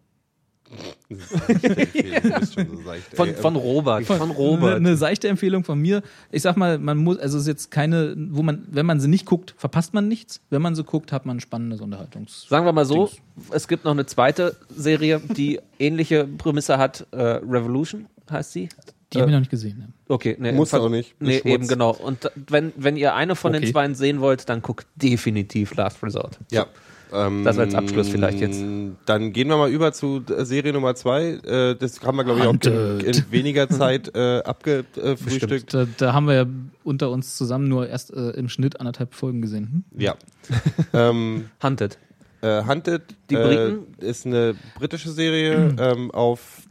Von, von Robert. Von, Robert. Eine, eine seichte Empfehlung von mir. Ich sag mal, man muss, also es ist jetzt keine, wo man, wenn man sie nicht guckt, verpasst man nichts. Wenn man sie guckt, hat man ein spannendes Unterhaltungs. Sagen wir mal so, es gibt noch eine zweite Serie, die ähnliche Prämisse hat. Äh, Revolution heißt sie. Die habe ich noch nicht gesehen. Ne? Okay, nee, Muss auch nicht. Nee, Schmutz. eben genau. Und wenn, wenn ihr eine von den Okay. zwei sehen wollt, dann guckt definitiv Last Resort. Ja. Ähm, Das als Abschluss vielleicht jetzt. Dann gehen wir mal über zu äh, Serie Nummer zwei. Äh, das haben wir, glaube ich, auch in, in weniger Zeit äh, abgefrühstückt. Da, da haben wir ja unter uns zusammen nur erst äh, im Schnitt anderthalb Folgen gesehen. Hm? Ja. ähm, Hunted. äh, Hunted Die äh, Briten? ist eine britische Serie ähm, auf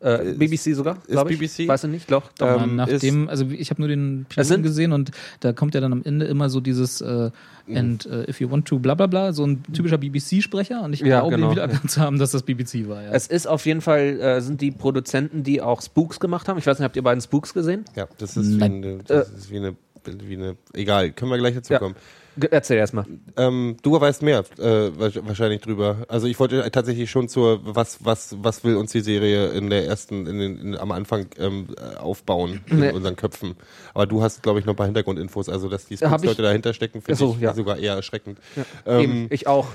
Äh, BBC sogar, glaube ich. BBC? Weiß ich nicht, doch. doch. Aber Ähm, nachdem, also ich habe nur den Piloten gesehen und da kommt ja dann am Ende immer so dieses äh, and äh, if you want to bla bla bla, so ein typischer BBC-Sprecher und ich Ja, glaube, genau. ihn wieder erkannt zu haben, dass das BBC war. Ja. Es ist auf jeden Fall, äh, sind die Produzenten, die auch Spooks gemacht haben. Ich weiß nicht, habt ihr beiden Spooks gesehen? Ja, das ist, wie eine, das ist wie eine, wie eine, egal, können wir gleich dazu Ja. kommen. Erzähl erstmal. Ähm, du weißt mehr äh, wa- wahrscheinlich drüber. Also ich wollte tatsächlich schon zur, was, was, was will uns die Serie in der ersten, in den, in, am Anfang ähm, äh, aufbauen in Nee. unseren Köpfen. Aber du hast, glaube ich, noch ein paar Hintergrundinfos, also dass die ich- Leute dahinter stecken, finde so, ich ja. sogar eher erschreckend. Eben, Ähm, ich auch.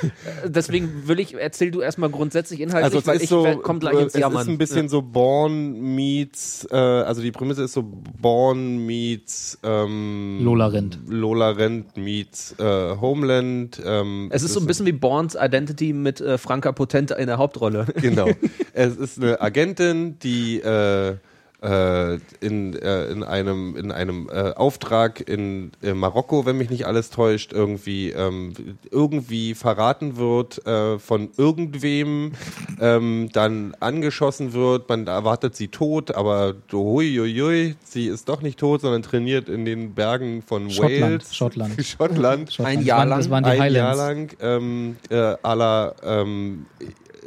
Deswegen will ich, erzähl du erstmal grundsätzlich inhaltlich, also es weil ist ich so, werd- komm gleich äh, ins es Jammern. ist ein bisschen so Born meets, äh, also die Prämisse ist so Born meets ähm, Lola Rent. Lola Rent meets äh, Homeland. Ähm, Es ist so ein bisschen wie Borns Identity mit äh, Franka Potente in der Hauptrolle. Genau. es ist eine Agentin, die äh, äh, in, äh, in einem, in einem äh, Auftrag in äh, Marokko, wenn mich nicht alles täuscht, irgendwie, ähm, irgendwie verraten wird äh, von irgendwem, ähm, dann angeschossen wird, man erwartet sie tot, aber huiuiui, sie ist doch nicht tot, sondern trainiert in den Bergen von Schottland, Wales. Schottland. Schottland. Schottland. Ein Jahr lang, Das waren die ein Jahr Highlands. lang ähm, äh, à la ähm,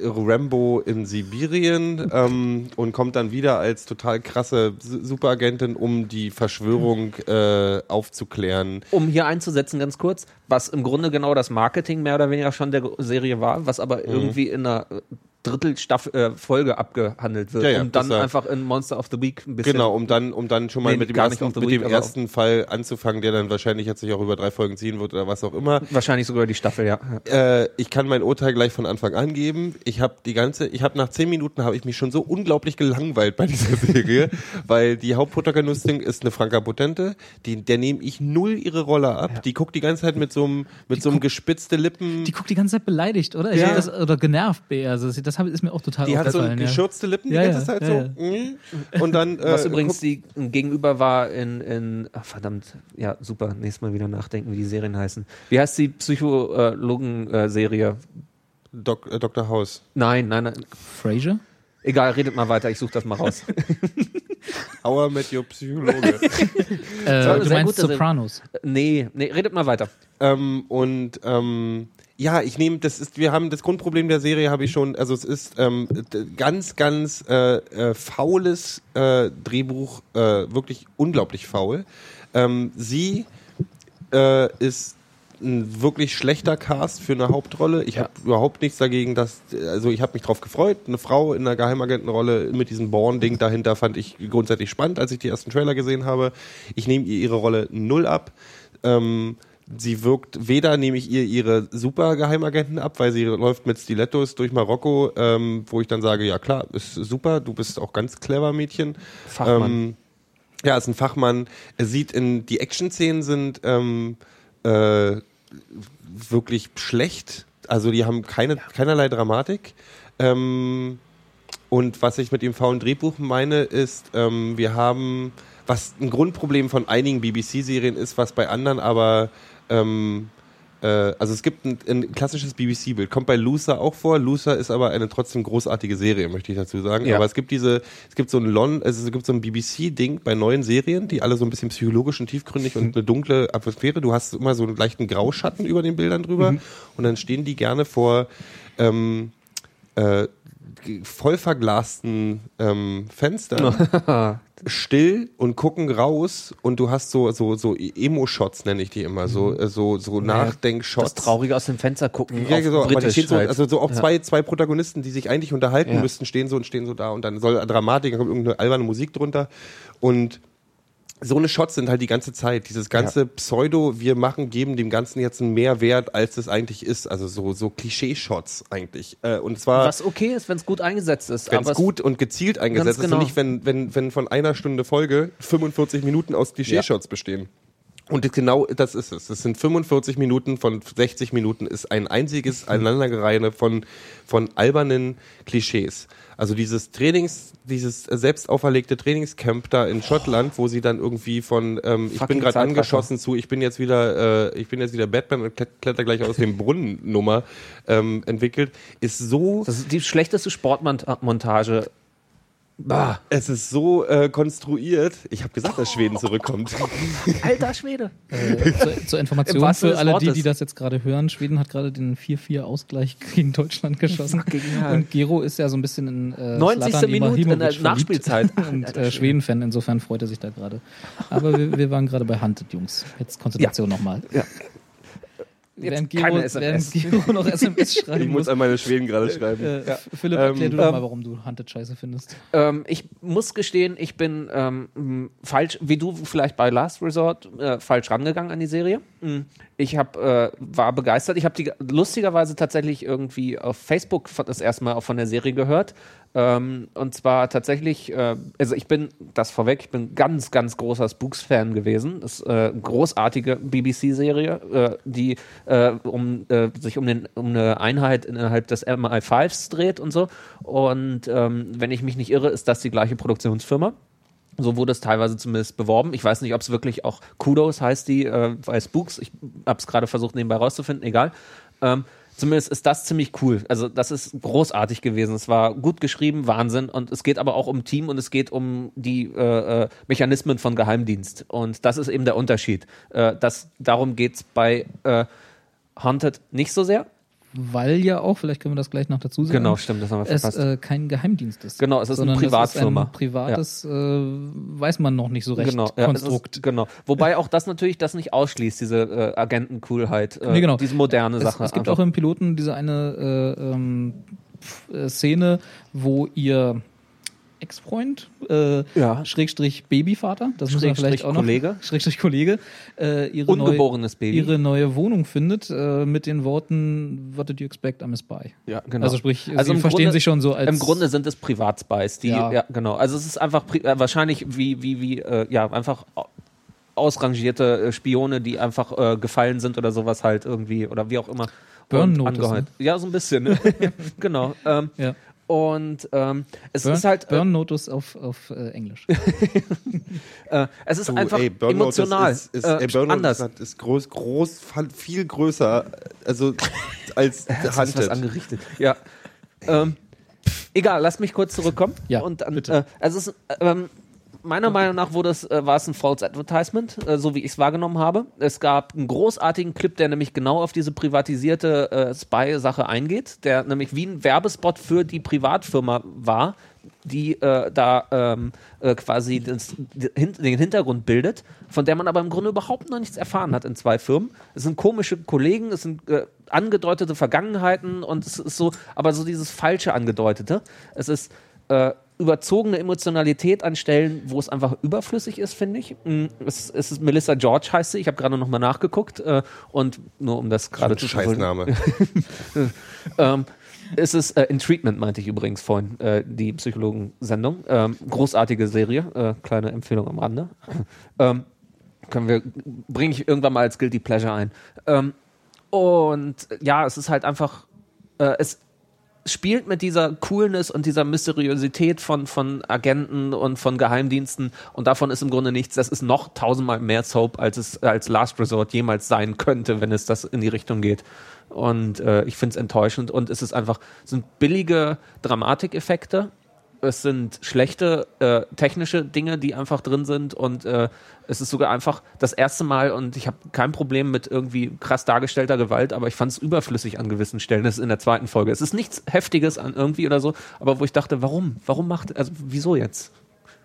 Rambo in Sibirien ähm, und kommt dann wieder als total krasse Su- Superagentin, um die Verschwörung äh, aufzuklären. Um hier einzusetzen, ganz kurz, was im Grunde genau das Marketing mehr oder weniger schon der Serie war, was aber Mhm. irgendwie in einer Drittel Staffel, äh, Folge abgehandelt wird, Ja, ja, um dann einfach in Monster of the Week ein bisschen. Genau, um dann, um dann schon mal Nee, mit dem ersten, mit week, dem ersten Fall anzufangen, der dann wahrscheinlich jetzt sich auch über drei Folgen ziehen wird oder was auch immer. Wahrscheinlich sogar die Staffel, ja. Äh, ich kann mein Urteil gleich von Anfang an geben. Ich habe die ganze, ich habe nach zehn Minuten habe ich mich schon so unglaublich gelangweilt bei dieser Serie, weil die Hauptprotagonistin ist eine Franka Potente, die, der nehme ich null ihre Rolle ab. Die guckt die ganze Zeit mit so einem, mit so einem gespitzte Lippen. Die guckt die ganze Zeit beleidigt, oder? Ich Ja. das, oder genervt eher. Also das, das ist mir auch total Die hat so geschürzte Lippen die Ja, ganze ja, Zeit ja, so. ja. mm. Und dann äh, Was übrigens die gegenüber war in, in ach, verdammt, ja, super, nächstes Mal wieder nachdenken, wie die Serien heißen. Wie heißt die Psychologen-Serie? Doc, äh, Dr. House. Nein, nein, nein. Frasier? Egal, redet mal weiter, ich suche das mal raus. Auer mit your Psychologe. Äh, du meinst gute Serie. Sopranos. nee, nee, redet mal weiter. Ähm, und ähm, ja, ich nehme, das ist, wir haben das Grundproblem der Serie habe ich schon, also es ist ähm, ganz, ganz äh, äh, faules äh, Drehbuch, äh, wirklich unglaublich faul. Ähm, sie äh, ist ein wirklich schlechter Cast für eine Hauptrolle. Ich habe überhaupt nichts dagegen, dass, also ich habe mich drauf gefreut. Eine Frau in einer Geheimagentenrolle mit diesem Born-Ding dahinter fand ich grundsätzlich spannend, als ich die ersten Trailer gesehen habe. Ich nehme ihr ihre Rolle null ab. Ähm, sie wirkt, weder nehme ich ihr ihre super Geheimagenten ab, weil sie läuft mit Stilettos durch Marokko, ähm, wo ich dann sage, ja klar, ist super, du bist auch ganz clever Mädchen. Fachmann. Ähm, ja, ist ein Fachmann. Er sieht in, die Action-Szenen sind ähm, äh, wirklich schlecht. Also die haben keine, keinerlei Dramatik. Ähm, und was ich mit dem faulen Drehbuch meine, ist, ähm, wir haben, was ein Grundproblem von einigen BBC-Serien ist, was bei anderen aber, ähm, äh, also es gibt ein, ein klassisches BBC-Bild, kommt bei Luther auch vor. Luther ist aber eine trotzdem großartige Serie, möchte ich dazu sagen. Ja. Aber es gibt diese, es gibt so ein Lon, also es gibt so ein BBC-Ding bei neuen Serien, die alle so ein bisschen psychologisch und tiefgründig und eine dunkle Atmosphäre. Du hast immer so einen leichten Grauschatten über den Bildern drüber und dann stehen die gerne vor ähm, äh, voll verglasten ähm, Fenstern still und gucken raus und du hast so so so Emo-Shots nenne ich die immer so äh, so so Nachdenkshots. Das Traurige aus dem Fenster gucken. Ja, die Britisch stehen so, halt. also so auch Ja. zwei, zwei Protagonisten, die sich eigentlich unterhalten Ja. müssten, stehen so und stehen so da und dann soll Dramatik, dann kommt irgendeine alberne Musik drunter und so eine Shots sind halt die ganze Zeit. Dieses ganze Pseudo, wir machen, geben dem Ganzen jetzt einen Mehrwert, als es eigentlich ist. Also so, so Klischee-Shots eigentlich. Äh, und zwar, Was okay ist, wenn es gut eingesetzt ist. wenn es gut und gezielt eingesetzt ist genau. und nicht, wenn, wenn, wenn von einer Stunde Folge 45 Minuten aus Klischee-Shots bestehen. Und genau das ist es. Das sind 45 Minuten von 60 Minuten ist ein einziges Aneinandergereine von, von albernen Klischees. Also dieses Trainings, dieses selbst auferlegte Trainingscamp da in Schottland, wo sie dann irgendwie von ähm, ich bin gerade angeschossen zu ich bin jetzt wieder äh, ich bin jetzt wieder Batman und klet- kletter gleich aus dem Brunnen Nummer ähm, entwickelt, ist so Das ist die schlechteste Sportmontage. Bah. es ist so äh, konstruiert. Ich habe gesagt, dass Schweden zurückkommt. Alter Schwede. Äh, zur, zur Information für alle, die, die das jetzt gerade hören, Schweden hat gerade den 4-4-Ausgleich gegen Deutschland geschossen. Und Gero ist ja so ein bisschen in äh, 90. Zlatan Minute in der. Nachspielzeit. Und äh, Schwede. Schweden-Fan, insofern freut er sich da gerade. Aber wir, wir waren gerade bei Hunted, Jungs. Jetzt Konzentration nochmal. Ja. Während keine Gero, SMS. während Gero noch SMS schreiben Ich muss an meine Schweden gerade schreiben. Äh, Philipp, Ähm, erklär du doch ähm, mal, warum du Hunted scheiße findest. Ähm, ich muss gestehen, ich bin ähm, falsch, wie du vielleicht bei Last Resort, äh, falsch rangegangen an die Serie. Mhm. Ich hab, äh, war begeistert. Ich habe die lustigerweise tatsächlich irgendwie auf Facebook das erste Mal auch von der Serie gehört. Ähm, und zwar tatsächlich, äh, also ich bin, das vorweg, ich bin ganz, ganz großer Spooks-Fan gewesen. Das ist äh, großartige BBC-Serie, äh, die äh, um, äh, sich um, den, um eine Einheit innerhalb des MI5s dreht und so. Und ähm, wenn ich mich nicht irre, ist das die gleiche Produktionsfirma. So wurde es teilweise zumindest beworben. Ich weiß nicht, ob es wirklich auch Kudos heißt, die äh, bei Spooks. Ich habe es gerade versucht, nebenbei rauszufinden, egal. Ähm, zumindest ist das ziemlich cool. Also, das ist großartig gewesen. Es war gut geschrieben, Wahnsinn. Und es geht aber auch um Team und es geht um die äh, äh, Mechanismen von Geheimdienst. Und das ist eben der Unterschied. Äh, das, darum geht es bei äh, Haunted nicht so sehr. Weil ja auch, vielleicht können wir das gleich noch dazu sagen, Genau, stimmt, das haben wir es verpasst. äh, kein Geheimdienst ist. Genau, es ist eine Privatfirma. Es ist ein privates, äh, weiß man noch nicht so recht, genau, ja, es Konstrukt. Ist, genau. Wobei auch das natürlich das nicht ausschließt, diese äh, Agentencoolheit, äh, Nee, genau. diese moderne es, Sache. es gibt einfach. auch im Piloten diese eine äh, ähm, äh, Szene, wo ihr Ex-Freund, äh, Ja. Schrägstrich Babyvater, das muss man vielleicht auch noch, Kollege. Schrägstrich Kollege, äh, ihre, Ungeborenes neue, Baby. ihre neue Wohnung findet, äh, mit den Worten, what did you expect, I'm a spy. Ja, genau. Also sprich, Also sie verstehen Grunde- sich schon so als... Im Grunde sind es Privatspies, die, ja. Ja. genau. Also es ist einfach äh, wahrscheinlich wie, wie, wie, äh, ja, einfach au- ausrangierte äh, Spione, die einfach gefallen sind oder sowas halt irgendwie oder wie auch immer. Burn angeheuert. Ja, so ein bisschen. Ne? genau. Ähm, ja. Und ähm, es Burn, ist halt, äh, Burn Notice auf, auf äh, Englisch. äh, es ist Du, einfach ey, emotional, ist, ist, äh, ey, Burnout anders. Ist, ist groß, groß, viel größer, also als Hunted. angerichtet. Ja. ähm, egal, lass mich kurz zurückkommen. Ja, und dann, bitte. Äh, also es ist, ähm, meiner Meinung nach wurde es, äh, war es ein False Advertisement, äh, so wie ich es wahrgenommen habe. Es gab einen großartigen Clip, der nämlich genau auf diese privatisierte äh, Spy-Sache eingeht, der nämlich wie ein Werbespot für die Privatfirma war, die äh, da ähm, äh, quasi den den Hintergrund bildet, von der man aber im Grunde überhaupt noch nichts erfahren hat in zwei Firmen. Es sind komische Kollegen, es sind äh, angedeutete Vergangenheiten und es ist so, aber so dieses falsche Angedeutete. Es ist äh, überzogene Emotionalität an Stellen, wo es einfach überflüssig ist, finde ich. Mm, Es, es ist Melissa George heißt sie. Ich habe gerade noch mal nachgeguckt äh, und nur um das gerade zu Scheißname. ähm, es ist äh, In Treatment, meinte ich übrigens vorhin, äh, die Psychologen-Sendung. Ähm, großartige Serie, äh, kleine Empfehlung am Rande. ähm, können wir, bringe ich irgendwann mal als Guilty Pleasure ein. Ähm, und ja, es ist halt einfach, äh, es spielt mit dieser Coolness und dieser Mysteriosität von, von Agenten und von Geheimdiensten und davon ist im Grunde nichts. Das ist noch tausendmal mehr Soap, als es als Last Resort jemals sein könnte, wenn es das in die Richtung geht. Und äh, ich finde es enttäuschend und es ist einfach, sind billige Dramatikeffekte. Es sind schlechte äh, technische Dinge, die einfach drin sind und äh, es ist sogar einfach das erste Mal und ich habe kein Problem mit irgendwie krass dargestellter Gewalt, aber ich fand es überflüssig an gewissen Stellen. Das ist in der zweiten Folge. Es ist nichts Heftiges an irgendwie oder so, aber wo ich dachte, warum? Warum macht, also wieso jetzt?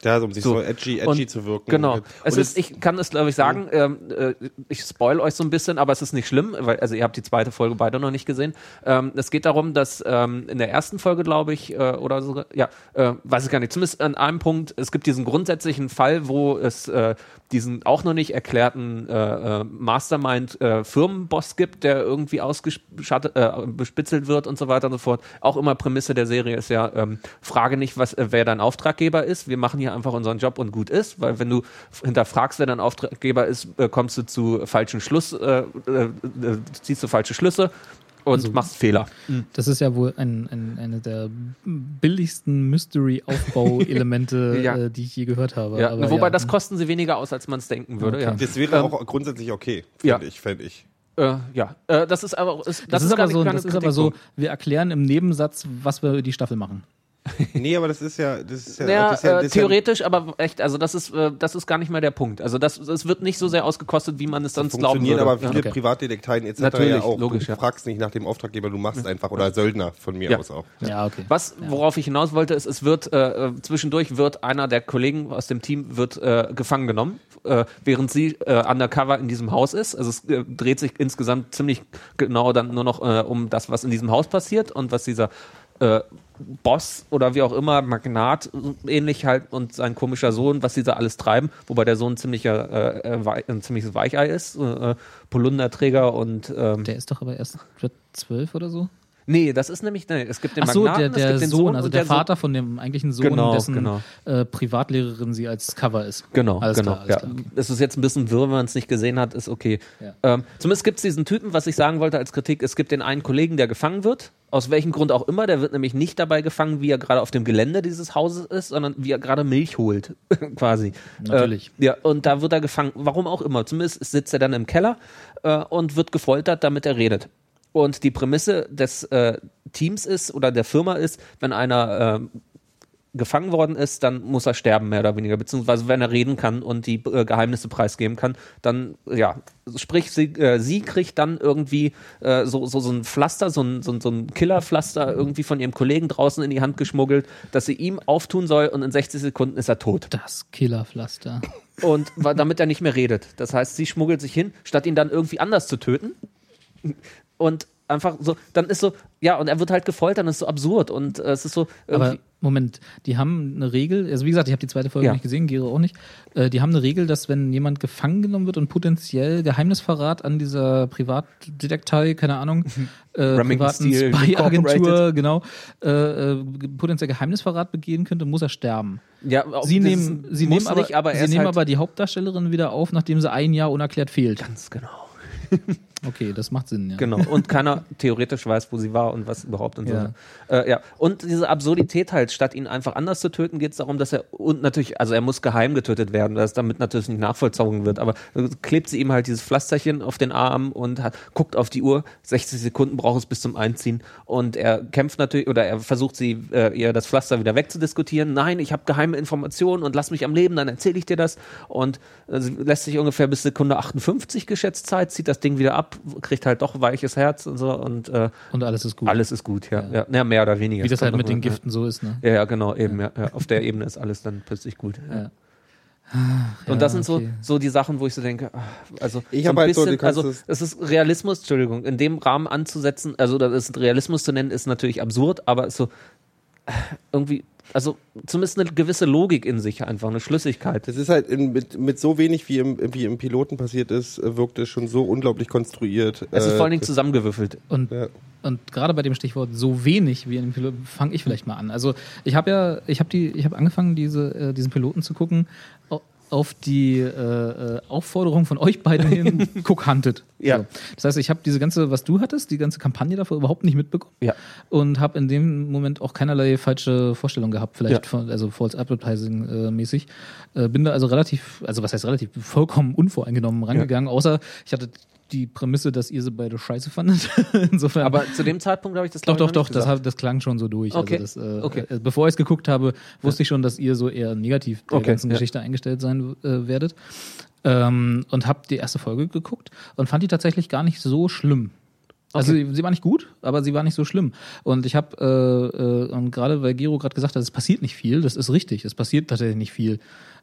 Ja, um sich So. so, edgy, edgy Und- zu wirken. Genau. Es ist, ich kann es, glaube ich, sagen, ähm, äh, ich spoil euch so ein bisschen, aber es ist nicht schlimm, weil, also ihr habt die zweite Folge beide noch nicht gesehen. Ähm, es geht darum, dass ähm, in der ersten Folge, glaube ich, äh, oder sogar, ja, äh, weiß ich gar nicht, zumindest an einem Punkt, es gibt diesen grundsätzlichen Fall, wo es äh, diesen auch noch nicht erklärten äh, äh, Mastermind-Firmenboss gibt, der irgendwie ausgeschattet, äh, bespitzelt wird und so weiter und so fort. Auch immer Prämisse der Serie ist ja, ähm, frage nicht, was, äh, wer dein Auftraggeber ist. Wir machen hier einfach unseren Job und gut ist, weil wenn du hinterfragst, wer dein Auftraggeber ist, äh, kommst du zu falschen Schluss, äh, äh, äh, ziehst du falsche Schlüsse und machst Fehler. Das ist ja wohl ein, ein, eine der billigsten Mystery-Aufbau-Elemente, Ja. äh, die ich je gehört habe. Ja, Aber wobei ja. das kosten sie weniger aus, als man es denken würde. Okay. Ja. Das wäre auch grundsätzlich okay, ja. finde ich, fände ich. Äh, ja, äh, das ist aber, ist, Das, ist, gar aber nicht- so, das ist aber so, wir erklären im Nebensatz, was wir die Staffel machen. Nee, aber das ist ja, das ist ja, Ja, das ist ja, das äh, ist ja theoretisch, aber echt, also das ist, äh, das ist gar nicht mehr der Punkt. Also das, es wird nicht so sehr ausgekostet, wie man es sonst glauben funktionieren würde. aber viele okay. Privatdetekteien etc. Natürlich, ja auch. logisch, du ja. fragst nicht nach dem Auftraggeber, du machst einfach oder Söldner von mir Ja. aus auch. Ja, okay. Was, worauf ich hinaus wollte, ist, es wird äh, äh, zwischendurch wird einer der Kollegen aus dem Team wird äh, gefangen genommen, äh, während sie äh, undercover in diesem Haus ist. Also es äh, dreht sich insgesamt ziemlich genau dann nur noch äh, um das, was in diesem Haus passiert und was dieser äh, Boss oder wie auch immer, Magnat äh, ähnlich halt und sein komischer Sohn, was sie da alles treiben, wobei der Sohn ein ziemlicher, äh, äh, ein ziemliches Weichei ist, äh, Polunderträger und ähm, Der ist doch aber erst zwölf oder so. Nee, das ist nämlich, nee, es gibt den Ach so, Magnaten, der, der gibt den Sohn, also der, Sohn- Vater von dem eigentlichen Sohn, Genau, dessen genau. Äh, Privatlehrerin sie als Cover ist. Genau, alles genau. klar, alles ja. klar. Es ist jetzt ein bisschen wirr, wenn man es nicht gesehen hat, ist okay. Ja. Ähm, zumindest gibt es diesen Typen, was ich sagen wollte als Kritik, es gibt den einen Kollegen, der gefangen wird, aus welchem Grund auch immer, der wird nämlich nicht dabei gefangen, wie er gerade auf dem Gelände dieses Hauses ist, sondern wie er gerade Milch holt, quasi. Natürlich. Äh, ja, und da wird er gefangen, warum auch immer. Zumindest sitzt er dann im Keller äh, und wird gefoltert, damit er redet. Und die Prämisse des äh, Teams ist oder der Firma ist, wenn einer äh, gefangen worden ist, dann muss er sterben, mehr oder weniger. Beziehungsweise wenn er reden kann und die äh, Geheimnisse preisgeben kann, dann, ja, sprich, sie, äh, sie kriegt dann irgendwie äh, so, so, so ein Pflaster, so ein, so, so ein Killerpflaster irgendwie von ihrem Kollegen draußen in die Hand geschmuggelt, dass sie ihm auftun soll und in 60 Sekunden ist er tot. Das Killerpflaster. Und damit er nicht mehr redet. Das heißt, sie schmuggelt sich hin, statt ihn dann irgendwie anders zu töten. Und einfach so, dann ist so, ja, und er wird halt gefoltert, und es ist so absurd und äh, es ist so Aber Moment, die haben eine Regel, also wie gesagt, ich habe die zweite Folge Ja. nicht gesehen, Gero auch nicht. Äh, die haben eine Regel, dass wenn jemand gefangen genommen wird und potenziell Geheimnisverrat an dieser Privatdetektei, keine Ahnung, äh, Remington privaten Spy-Agentur, genau, äh, äh, potenziell Geheimnisverrat begehen könnte, muss er sterben. ja, auch Sie nehmen, sie nehmen, aber, nicht, aber er sie nehmen halt, aber die Hauptdarstellerin wieder auf, nachdem sie ein Jahr unerklärt fehlt. ganz genau. Okay, das macht Sinn, ja. Genau. Und keiner theoretisch weiß, wo sie war und was überhaupt und Ja. so. Äh, ja. Und diese Absurdität halt, statt ihn einfach anders zu töten, geht es darum, dass er und natürlich, also er muss geheim getötet werden, dass damit natürlich nicht nachvollzogen wird, aber äh, klebt sie ihm halt dieses Pflasterchen auf den Arm und hat, guckt auf die Uhr, 60 Sekunden braucht es bis zum Einziehen und er kämpft natürlich oder er versucht sie äh, ihr das Pflaster wieder wegzudiskutieren. Nein, ich habe geheime Informationen und lass mich am Leben, dann erzähle ich dir das und äh, sie lässt sich ungefähr bis Sekunde 58 geschätzt Zeit, zieht das Ding wieder ab, kriegt halt doch weiches Herz und so und äh, Und alles ist gut. alles ist gut, ja. ja. ja mehr oder weniger. Wie das kommt halt mit den Giften so ist, ne? Ja, ja, genau, eben, ja. ja. Auf der Ebene ist alles dann plötzlich gut. Ja. Ja. Und das sind okay. so, so die Sachen, wo ich so denke, ah, also Ich so ein halt so, bisschen, kannst also es- ist Realismus, Entschuldigung, in dem Rahmen anzusetzen, also das ist Realismus zu nennen, ist natürlich absurd, aber ist so äh, irgendwie, also zumindest eine gewisse Logik in sich einfach, eine Schlüssigkeit. Das ist halt in, mit, mit so wenig, wie im, wie im Piloten passiert ist, äh, wirkt es schon so unglaublich konstruiert. Es ist Äh, vor allen Dingen zusammengewürfelt. Und, Ja. und gerade bei dem Stichwort so wenig wie in dem Piloten, fange ich vielleicht mal an. Also ich habe ja, ich habe die, ich habe angefangen, diese, äh, diesen Piloten zu gucken auf die äh, äh, Aufforderung von euch beiden hin, guck Hunted. Ja. So. Das heißt, ich habe diese ganze, was du hattest, die ganze Kampagne davor überhaupt nicht mitbekommen. Ja. Und habe in dem Moment auch keinerlei falsche Vorstellung gehabt, vielleicht Ja. von, also False Advertising äh, mäßig. Äh, bin da also relativ, also was heißt relativ, vollkommen unvoreingenommen rangegangen, außer ich hatte die Prämisse, dass ihr sie beide scheiße fandet. Insofern. Aber zu dem Zeitpunkt habe ich das doch, doch, doch, das, hab, das klang schon so durch. Okay. Also das, äh, Okay. äh, bevor ich es geguckt habe, wusste ich schon, dass ihr so eher negativ der Okay, ganzen ja. Geschichte eingestellt sein äh, werdet. Ähm, und habe die erste Folge geguckt und fand die tatsächlich gar nicht so schlimm. Also sie, sie war nicht gut, aber sie war nicht so schlimm. Und ich habe, äh, äh, und gerade weil Gero gerade gesagt hat, es passiert nicht viel, das ist richtig, es passiert tatsächlich nicht viel.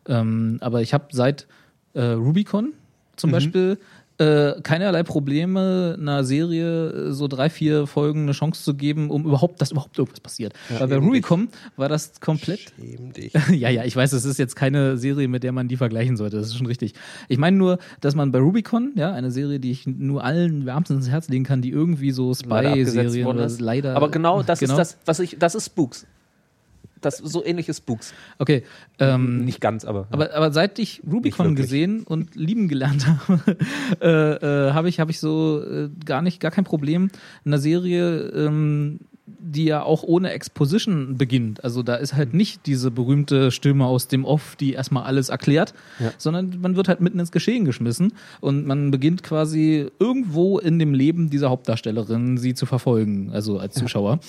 Ähm, aber ich habe seit äh, Rubicon zum Beispiel äh, keinerlei Probleme, einer Serie äh, so drei, vier Folgen eine Chance zu geben, um überhaupt, dass überhaupt irgendwas passiert. Weil bei Rubicon war das komplett Schäm dich. ja, ja, ich weiß, es ist jetzt keine Serie, mit der man die vergleichen sollte. Das ist schon richtig. Ich meine nur, dass man bei Rubicon, ja, eine Serie, die ich nur allen wärmstens ins Herz legen kann, die irgendwie so Spy-Serien oder leider. Aber genau das genau. ist das, was ich, das ist Spooks. Das so ähnliches Spooks. Okay. Ähm, Nicht ganz, aber. aber, aber seit ich Rubicon gesehen und lieben gelernt habe, äh, äh, habe ich, hab ich so äh, gar nicht, gar kein Problem in einer Serie, ähm, die ja auch ohne Exposition beginnt. Also da ist halt nicht diese berühmte Stimme aus dem Off, die erstmal alles erklärt, Ja. sondern man wird halt mitten ins Geschehen geschmissen und man beginnt quasi irgendwo in dem Leben dieser Hauptdarstellerin sie zu verfolgen, also als Zuschauer.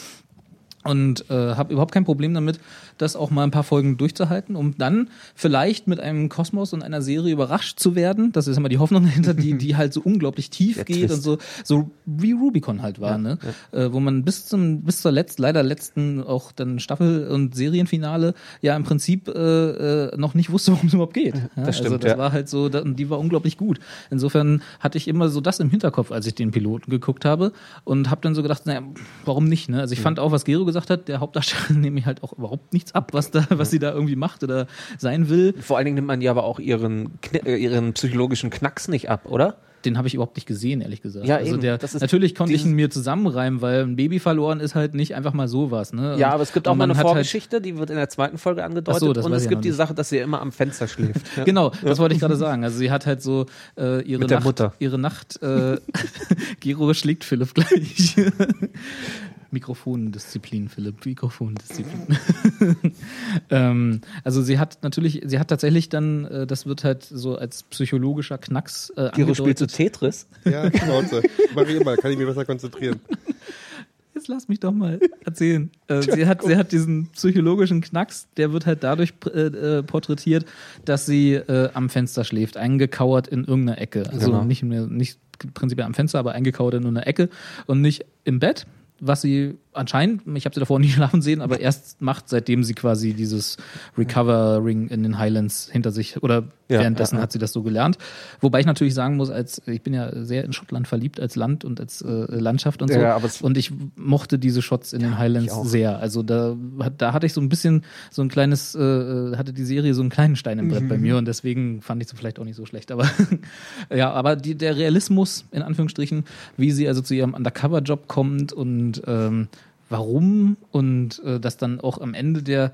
Und äh, habe überhaupt kein Problem damit, das auch mal ein paar Folgen durchzuhalten, um dann vielleicht mit einem Kosmos und einer Serie überrascht zu werden. Das ist immer die Hoffnung dahinter, die, die halt so unglaublich tief Der geht Twist. und so, so wie Rubicon halt war, ne? Äh, wo man bis zum, bis zur letzten, leider letzten auch dann Staffel- und Serienfinale ja im Prinzip äh, äh, noch nicht wusste, worum es überhaupt geht. Ja, also stimmt, das ja. war halt so, und die war unglaublich gut. Insofern hatte ich immer so das im Hinterkopf, als ich den Piloten geguckt habe und habe dann so gedacht, naja, warum nicht? Ne? Also ich fand auch, was Gero gesagt hat, der Hauptdarsteller nehme ich halt auch überhaupt nichts ab, was da, was sie da irgendwie macht oder sein will. Vor allen Dingen nimmt man ja aber auch ihren, äh, ihren psychologischen Knacks nicht ab, oder? Den habe ich überhaupt nicht gesehen, ehrlich gesagt. Ja, also eben. der, natürlich konnte ich ihn mir zusammenreimen, weil ein Baby verloren ist halt nicht einfach mal sowas. Ne? Ja, aber es gibt auch mal eine halt- Vorgeschichte, die wird in der zweiten Folge angedeutet. So, und es gibt die. Sache, dass sie immer am Fenster schläft. Ja. Genau, das wollte ich gerade sagen. Also sie hat halt so äh, ihre Mit Nacht, Mutter. ihre Nacht. Äh, Gero schlägt Philipp gleich. Mikrofondisziplin, Philipp, Mikrofondisziplin. ähm, also sie hat natürlich, sie hat tatsächlich dann, äh, das wird halt so als psychologischer Knacks äh, Giro spielt zu. Tetris. Ja, Schnauze. Mach ich immer, kann ich mich besser konzentrieren. Jetzt lass mich doch mal erzählen. Äh, sie, hat, sie hat diesen psychologischen Knacks, der wird halt dadurch äh, äh, porträtiert, dass sie äh, am Fenster schläft, eingekauert in irgendeiner Ecke. Also Genau. nicht mehr, nicht prinzipiell am Fenster, aber eingekauert in einer Ecke und nicht im Bett. Was sie anscheinend, ich habe sie davor nie schlafen sehen, aber erst macht, seitdem sie quasi dieses Recovering in den Highlands hinter sich oder Ja, währenddessen ja, ja. hat sie das so gelernt. Wobei ich natürlich sagen muss, als ich bin ja sehr in Schottland verliebt als Land und als äh, Landschaft und so. Und ich mochte diese Shots in den Highlands sehr. Also da, da hatte ich so ein bisschen so ein kleines, äh, äh, hatte die Serie so einen kleinen Stein im Brett Mhm. bei mir und deswegen fand ich sie vielleicht auch nicht so schlecht. Aber ja, aber die, der Realismus, in Anführungsstrichen, wie sie also zu ihrem Undercover-Job kommt und ähm, warum und äh, dass dann auch am Ende der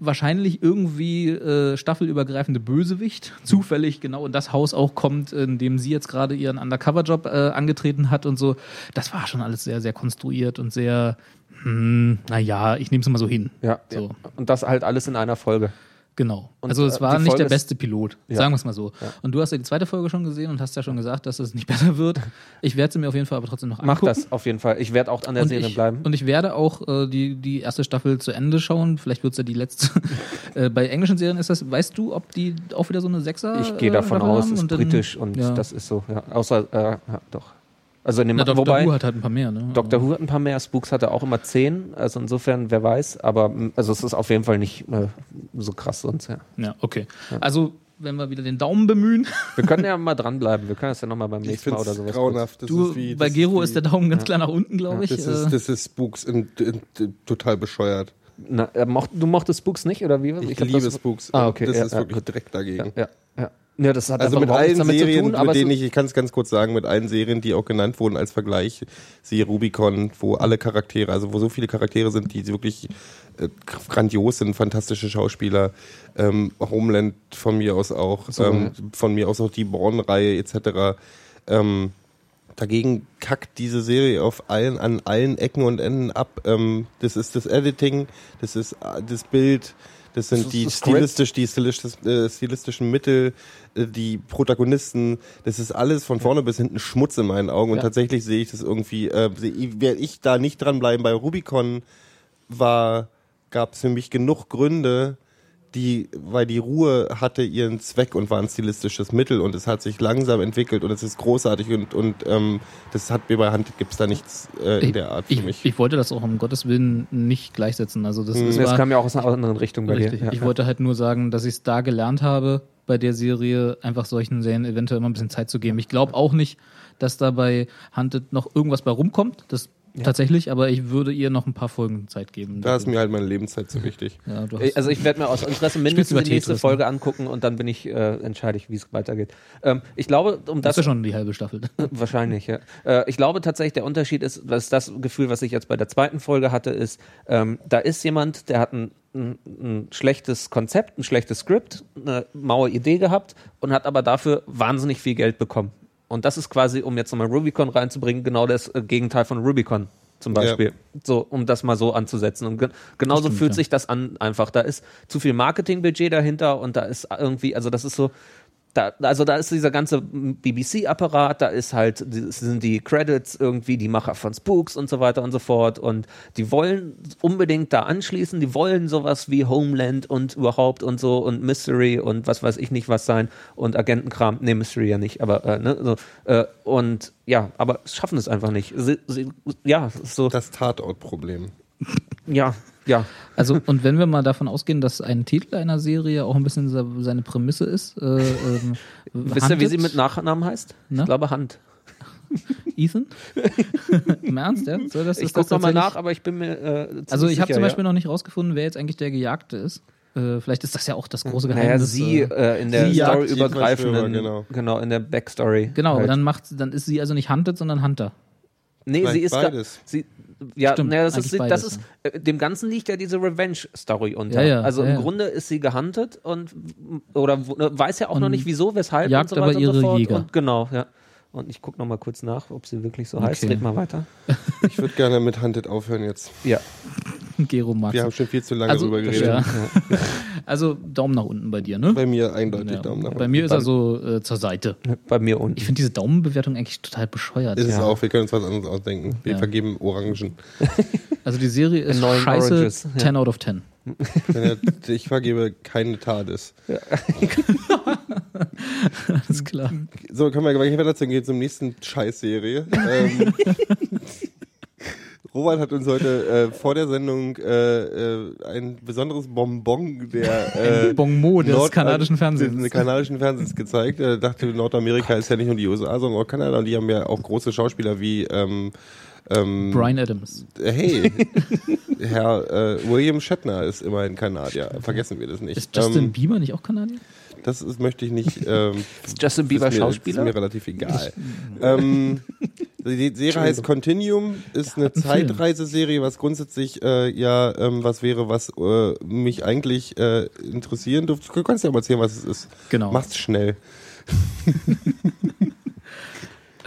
wahrscheinlich irgendwie äh, staffelübergreifende Bösewicht zufällig genau in das Haus auch kommt, in dem sie jetzt gerade ihren Undercover-Job äh, angetreten hat und so. Das war schon alles sehr, sehr konstruiert und sehr, hm, naja, ich nehme es mal so hin. Ja, So. ja. Und das halt alles in einer Folge. Genau. Und, also es äh, war nicht Folge der beste Pilot, Ja. sagen wir es mal so. Und du hast ja die zweite Folge schon gesehen und hast ja schon gesagt, dass es nicht besser wird. Ich werde sie mir auf jeden Fall aber trotzdem noch Mach angucken. das auf jeden Fall. Ich werde auch an der und Serie ich, bleiben. Und ich werde auch äh, die, die erste Staffel zu Ende schauen. Vielleicht wird es ja die letzte. äh, bei englischen Serien ist das, weißt du, ob die auch wieder so eine Sechser Ich gehe äh, davon Staffel aus, haben ist britisch und ja. das ist so. Ja. Außer, äh, ja, doch. Also in dem, Na, Dr. wobei, Who hat halt ein paar mehr, ne? Dr. Who hat ein paar mehr, Spooks hatte auch immer zehn, also insofern, wer weiß, aber mm, also es ist auf jeden Fall nicht äh, so krass sonst, ja. Ja, okay. Also, wenn wir wieder den Daumen bemühen. Wir können ja mal dranbleiben, wir können das ja nochmal beim Ich nächsten Mal oder sowas. grauenhaft. Das Du, ist wie, bei das Gero wie, ist der Daumen ganz klar nach unten, glaube ich. Das ist, Äh, das ist Spooks in, in, in, total bescheuert. Na, äh, mocht, du mochtest Spooks nicht, oder wie? Ich, hab liebe das, Spooks. Ah, okay, Das ja, ist ja, wirklich gut. direkt dagegen. Ja, ja. Ja das hat Also mit allen Serien, tun, mit denen ich, ich kann es ganz kurz sagen, mit allen Serien, die auch genannt wurden als Vergleich, siehe Rubicon, wo alle Charaktere, also wo so viele Charaktere sind, die wirklich äh, grandios sind, fantastische Schauspieler, ähm, Homeland von mir aus auch, ähm, von mir aus auch die Born-Reihe etc. Ähm, dagegen kackt diese Serie auf allen, an allen Ecken und Enden ab. Ähm, das ist das Editing, das ist äh, das Bild, das sind die stilistisch, die stilistisch, äh, stilistischen Mittel, die Protagonisten, das ist alles von vorne bis hinten Schmutz in meinen Augen. Und Ja. tatsächlich sehe ich das irgendwie, äh, werde ich da nicht dranbleiben. Bei Rubicon war, gab es für mich genug Gründe, die, weil die Ruhe hatte ihren Zweck und war ein stilistisches Mittel und es hat sich langsam entwickelt und es ist großartig und, und ähm, das hat mir bei Hand gibt's da nichts äh, in der Art für ich, mich. ich wollte das auch um Gottes Willen nicht gleichsetzen. Also das, ist das war, kam ja auch aus einer anderen Richtung bei Richtig. dir. Ja, ich ja. wollte halt nur sagen, dass ich es da gelernt habe, bei der Serie einfach solchen Serien eventuell immer ein bisschen Zeit zu geben. Ich glaube auch nicht, dass da bei Hunted noch irgendwas bei rumkommt. Das tatsächlich, aber ich würde ihr noch ein paar Folgen Zeit geben. da ist mir halt meine Lebenszeit so wichtig. ja, du Äh, hast, Also ich werde mir aus Interesse mindestens die nächste Tetris, Folge angucken und dann bin ich äh, entscheide ich, wie es weitergeht. Ähm, ich glaube, um das das ist ja schon die halbe Staffel. Wahrscheinlich, ja. Äh, ich glaube tatsächlich, der Unterschied ist, dass das Gefühl, was ich jetzt bei der zweiten Folge hatte, ist, ähm, da ist jemand, der hat ein, ein, ein schlechtes Konzept, ein schlechtes Skript, eine maue Idee gehabt und hat aber dafür wahnsinnig viel Geld bekommen. Und das ist quasi, um jetzt nochmal Rubicon reinzubringen, genau das äh, Gegenteil von Rubicon zum Beispiel. So, um das mal so anzusetzen. Und ge genauso stimmt, fühlt ja. sich das an einfach. Da ist zu viel Marketingbudget dahinter und da ist irgendwie, also das ist so, da, also da ist dieser ganze BBC-Apparat, da ist halt, sind die Credits irgendwie die Macher von Spooks und so weiter und so fort und die wollen unbedingt da anschließen, die wollen sowas wie Homeland und überhaupt und so und Mystery und was weiß ich nicht was sein und Agentenkram, nee, Mystery ja nicht, aber äh, ne, so, äh, und ja, aber schaffen es einfach nicht. Sie, sie, ja, so, Das Tatortproblem. Ja, ja. Also, und wenn wir mal davon ausgehen, dass ein Titel einer Serie auch ein bisschen se- seine Prämisse ist, äh, ähm, Wisst ihr, wie sie mit Nachnamen heißt? Na? Ich glaube Hand. Ethan? Im Ernst, ja? Soll das, Ich gucke nochmal nach, aber ich bin mir äh, Also ich habe zum Beispiel ja. noch nicht rausgefunden, wer jetzt eigentlich der Gejagte ist. Äh, vielleicht ist das ja auch das große Naja, Geheimnis. sie äh, äh, in der sie jagt Story jeden übergreifenden, Verschwörer, genau. in der Backstory. genau, aber halt. dann macht dann ist sie also nicht Hunted, sondern Hunter. nee, Vielleicht sie ist beides. Da, sie, ja, Stimmt, naja, das ist, das ist äh, dem Ganzen liegt ja diese Revenge-Story unter. Ja, ja, also ja, im ja. Grunde ist sie gehuntet und oder ne, weiß ja auch noch Und nicht wieso, weshalb jagt und so aber so ihre fort. Jäger. Und genau, ja. Und ich gucke noch mal kurz nach, ob sie wirklich so heißt. Okay. Red mal weiter. Ich würde gerne mit Hunted aufhören jetzt. Ja, Gero mag Wir haben schon viel zu lange Also, drüber geredet. ja. Also Daumen nach unten bei dir, ne? Bei mir eindeutig Ja. Daumen nach unten. Bei mir ist er so äh, zur Seite. bei mir unten. Ich finde diese Daumenbewertung eigentlich total bescheuert. Ist es Ja. auch, wir können uns was anderes ausdenken. Wir Ja. vergeben Orangen. Also die Serie ist neuen scheiße, Oranges, ja. 10 out of 10. Wenn er- ich vergebe keine TARDIS. Alles klar. So, können wir gleich weiter zum, zum nächsten Scheißserie. ähm, Robert hat uns heute äh, vor der Sendung äh, äh, ein besonderes Bonbon der äh, Bonmot des Nord- kanadischen Fernsehens. des kanadischen Fernsehens gezeigt. Er dachte, Nordamerika ist ja nicht nur die USA, sondern auch Kanada und die haben ja auch große Schauspieler wie ähm, ähm, Brian Adams. Hey, Herr äh, William Shatner ist immerhin Kanadier. Vergessen wir das nicht. Ist Justin ähm, Bieber nicht auch Kanadier? Das ist, möchte ich nicht. Ähm, Ist Justin Bieber ist mir, Schauspieler? Ist mir relativ egal. ähm, die Serie heißt Continuum, ist eine. Zeitreiseserie, was grundsätzlich äh, ja ähm, was wäre, was äh, mich eigentlich äh, interessieren dürfte. Du kannst ja mal erzählen, was es ist. Genau. Mach's schnell.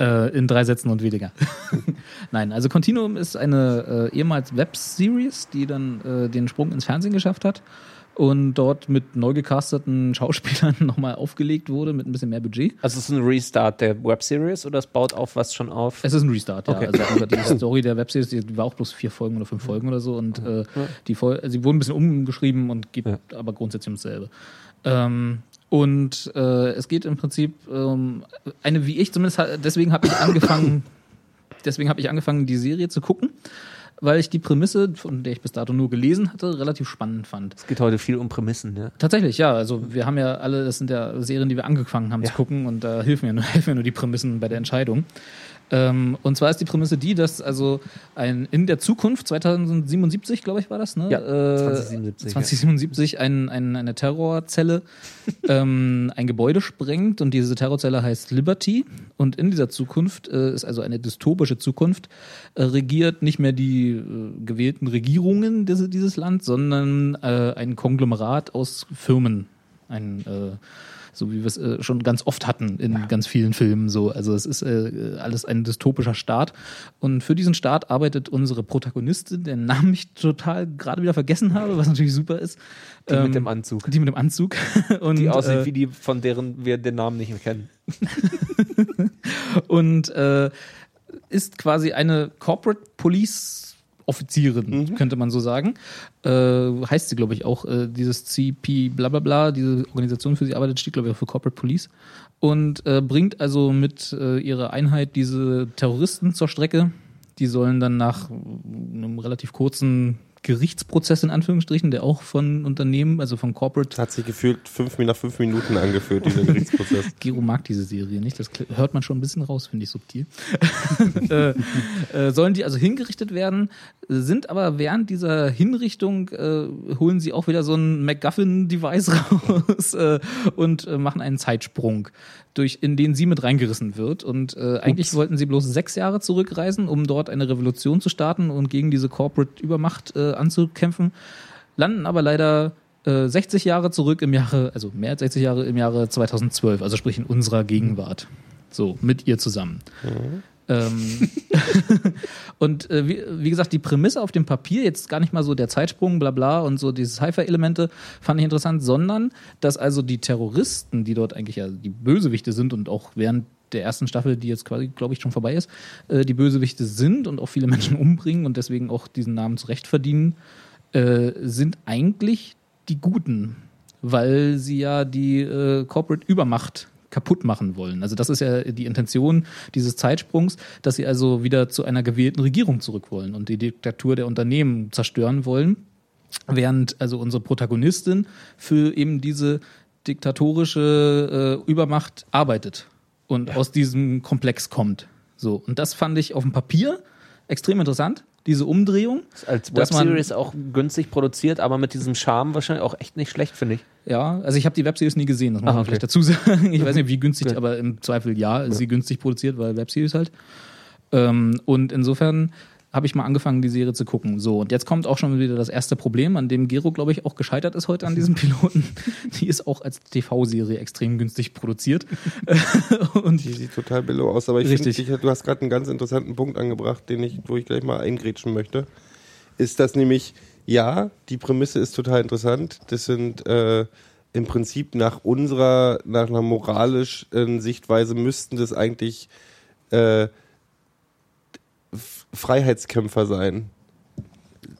Äh, in drei Sätzen und weniger. Nein, also Continuum ist eine äh, ehemals Webseries, die dann äh, den Sprung ins Fernsehen geschafft hat und dort mit neu gecasteten Schauspielern nochmal aufgelegt wurde mit ein bisschen mehr Budget. Also es ist ein Restart der Webseries oder es baut auf was schon auf? Es ist ein Restart, ja. Okay. Also die Story der Webseries, die war auch bloß vier Folgen oder fünf Folgen oder so und äh, die Fol sie wurden ein bisschen umgeschrieben und geht Ja. aber grundsätzlich ums selbe. Ähm, und äh, es geht im Prinzip ähm, eine, wie ich zumindest, deswegen habe ich angefangen, deswegen habe ich angefangen, die Serie zu gucken, weil ich die Prämisse, von der ich bis dato nur gelesen hatte, relativ spannend fand. Es geht heute viel um Prämissen, ja. Tatsächlich, ja. Also wir haben ja alle, das sind ja Serien, die wir angefangen haben Ja. zu gucken und da helfen ja nur, helfen ja nur die Prämissen bei der Entscheidung. Ähm, und zwar ist die Prämisse die, dass also ein in der Zukunft, 2077, glaube ich, war das, ne? Ja, äh, 2077, ja. 2077 ein, ein, eine Terrorzelle ähm, ein Gebäude sprengt und diese Terrorzelle heißt Liberty. Und in dieser Zukunft äh, ist also eine dystopische Zukunft, äh, regiert nicht mehr die äh, gewählten Regierungen dieses, dieses Land, sondern äh, ein Konglomerat aus Firmen. Ein äh, so wie wir es äh, schon ganz oft hatten in ganz vielen Filmen. So, also es ist äh, alles ein dystopischer Staat. Und für diesen Staat arbeitet unsere Protagonistin, deren Namen ich total gerade wieder vergessen habe, was natürlich super ist. Die Ähm, mit dem Anzug. Die mit dem Anzug. Und, Die aussieht äh, wie die, von deren wir den Namen nicht mehr kennen. und äh, ist quasi eine Corporate Police Offizierin, könnte man so sagen. Äh, heißt sie, glaube ich, auch, äh, dieses CP bla bla bla, diese Organisation, für sie arbeitet, steht, glaube ich, auch für Corporate Police. Und äh, bringt also mit äh, ihrer Einheit diese Terroristen zur Strecke. Die sollen dann nach einem relativ kurzen Gerichtsprozess in Anführungsstrichen, der auch von Unternehmen, also von Corporate hat sich gefühlt fünf, nach fünf Minuten angeführt, dieser Gerichtsprozess. Gero mag diese Serie nicht, das hört man schon ein bisschen raus, finde ich subtil. äh, äh, sollen die also hingerichtet werden, sind aber während dieser Hinrichtung, äh, holen sie auch wieder so ein MacGuffin-Device raus äh, und äh, machen einen Zeitsprung, durch, in den sie mit reingerissen wird. Und äh, eigentlich wollten sie bloß sechs Jahre zurückreisen, um dort eine Revolution zu starten und gegen diese Corporate-Übermacht äh, anzukämpfen, landen aber leider äh, 60 Jahre zurück im Jahre, also mehr als 60 Jahre im Jahre 2012, also sprich in unserer Gegenwart. So, mit ihr zusammen. Ähm, und äh, wie, wie gesagt, die Prämisse auf dem Papier, jetzt gar nicht mal so der Zeitsprung, bla bla und so diese Sci-Fi-Elemente, fand ich interessant, sondern dass also die Terroristen, die dort eigentlich ja die Bösewichte sind und auch während der ersten Staffel, die jetzt quasi, glaube ich, schon vorbei ist, äh, die Bösewichte sind und auch viele Menschen umbringen und deswegen auch diesen Namen zurecht verdienen, äh, sind eigentlich die Guten, weil sie ja die äh, Corporate Übermacht kaputt machen wollen. Also das ist ja die Intention dieses Zeitsprungs, dass sie also wieder zu einer gewählten Regierung zurück wollen und die Diktatur der Unternehmen zerstören wollen, während also unsere Protagonistin für eben diese diktatorische äh, Übermacht arbeitet und aus diesem Komplex kommt. So und das fand ich auf dem Papier extrem interessant, diese Umdrehung. Als Dass man- Webseries auch günstig produziert, aber mit diesem Charme wahrscheinlich auch echt nicht schlecht, finde ich. Ja, also ich habe die Webseries nie gesehen, das muss Ah, man okay. vielleicht dazu sagen. Ich weiß nicht, wie günstig, Okay. aber im Zweifel ja, ist sie günstig produziert, weil Webseries halt. Ähm, und insofern habe ich mal angefangen, die Serie zu gucken. So, und jetzt kommt auch schon wieder das erste Problem, an dem Gero, glaube ich, auch gescheitert ist heute an diesem Piloten. Die ist auch als TV-Serie extrem günstig produziert. und Die sieht total billow aus, aber ich finde, du hast gerade einen ganz interessanten Punkt angebracht, den ich, wo ich gleich mal eingrätschen möchte. Ist das nämlich, ja, die Prämisse ist total interessant. Das sind äh, im Prinzip nach unserer, nach einer moralischen Sichtweise müssten das eigentlich äh, Freiheitskämpfer sein.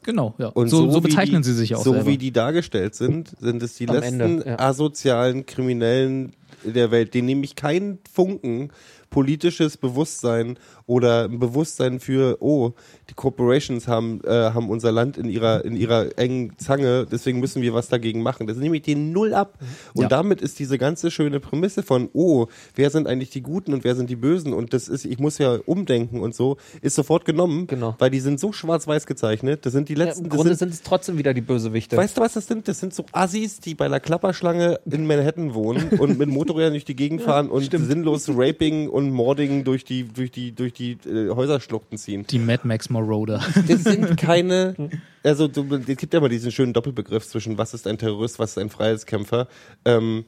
genau, ja. Und so, so, wie bezeichnen die, sie sich auch So selber. wie die dargestellt sind, sind es die Am letzten Ende, ja. asozialen Kriminellen der Welt, denen nämlich keinen Funken politisches Bewusstsein oder ein Bewusstsein für, oh, die Corporations haben, äh, haben unser Land in ihrer, in ihrer engen Zange, deswegen müssen wir was dagegen machen. Das nehme ich denen null ab. Und Ja. damit ist diese ganze schöne Prämisse von, oh, wer sind eigentlich die Guten und wer sind die Bösen und das ist, ich muss ja umdenken und so, ist sofort genommen, Genau. weil die sind so schwarz-weiß gezeichnet. Das sind die Ja, letzten, Im das Grunde sind, sind es trotzdem wieder die Bösewichte. Weißt du, was das sind? Das sind so Assis, die bei einer Klapperschlange in Manhattan wohnen und mit Motorrädern durch die Gegend fahren und sinnlos Raping und Mording durch die, durch die, durch die äh, Häuserschluchten ziehen. Die Mad Max Moroder. Das sind keine, also es gibt ja immer diesen schönen Doppelbegriff zwischen was ist ein Terrorist, was ist ein Freiheitskämpfer. Ähm,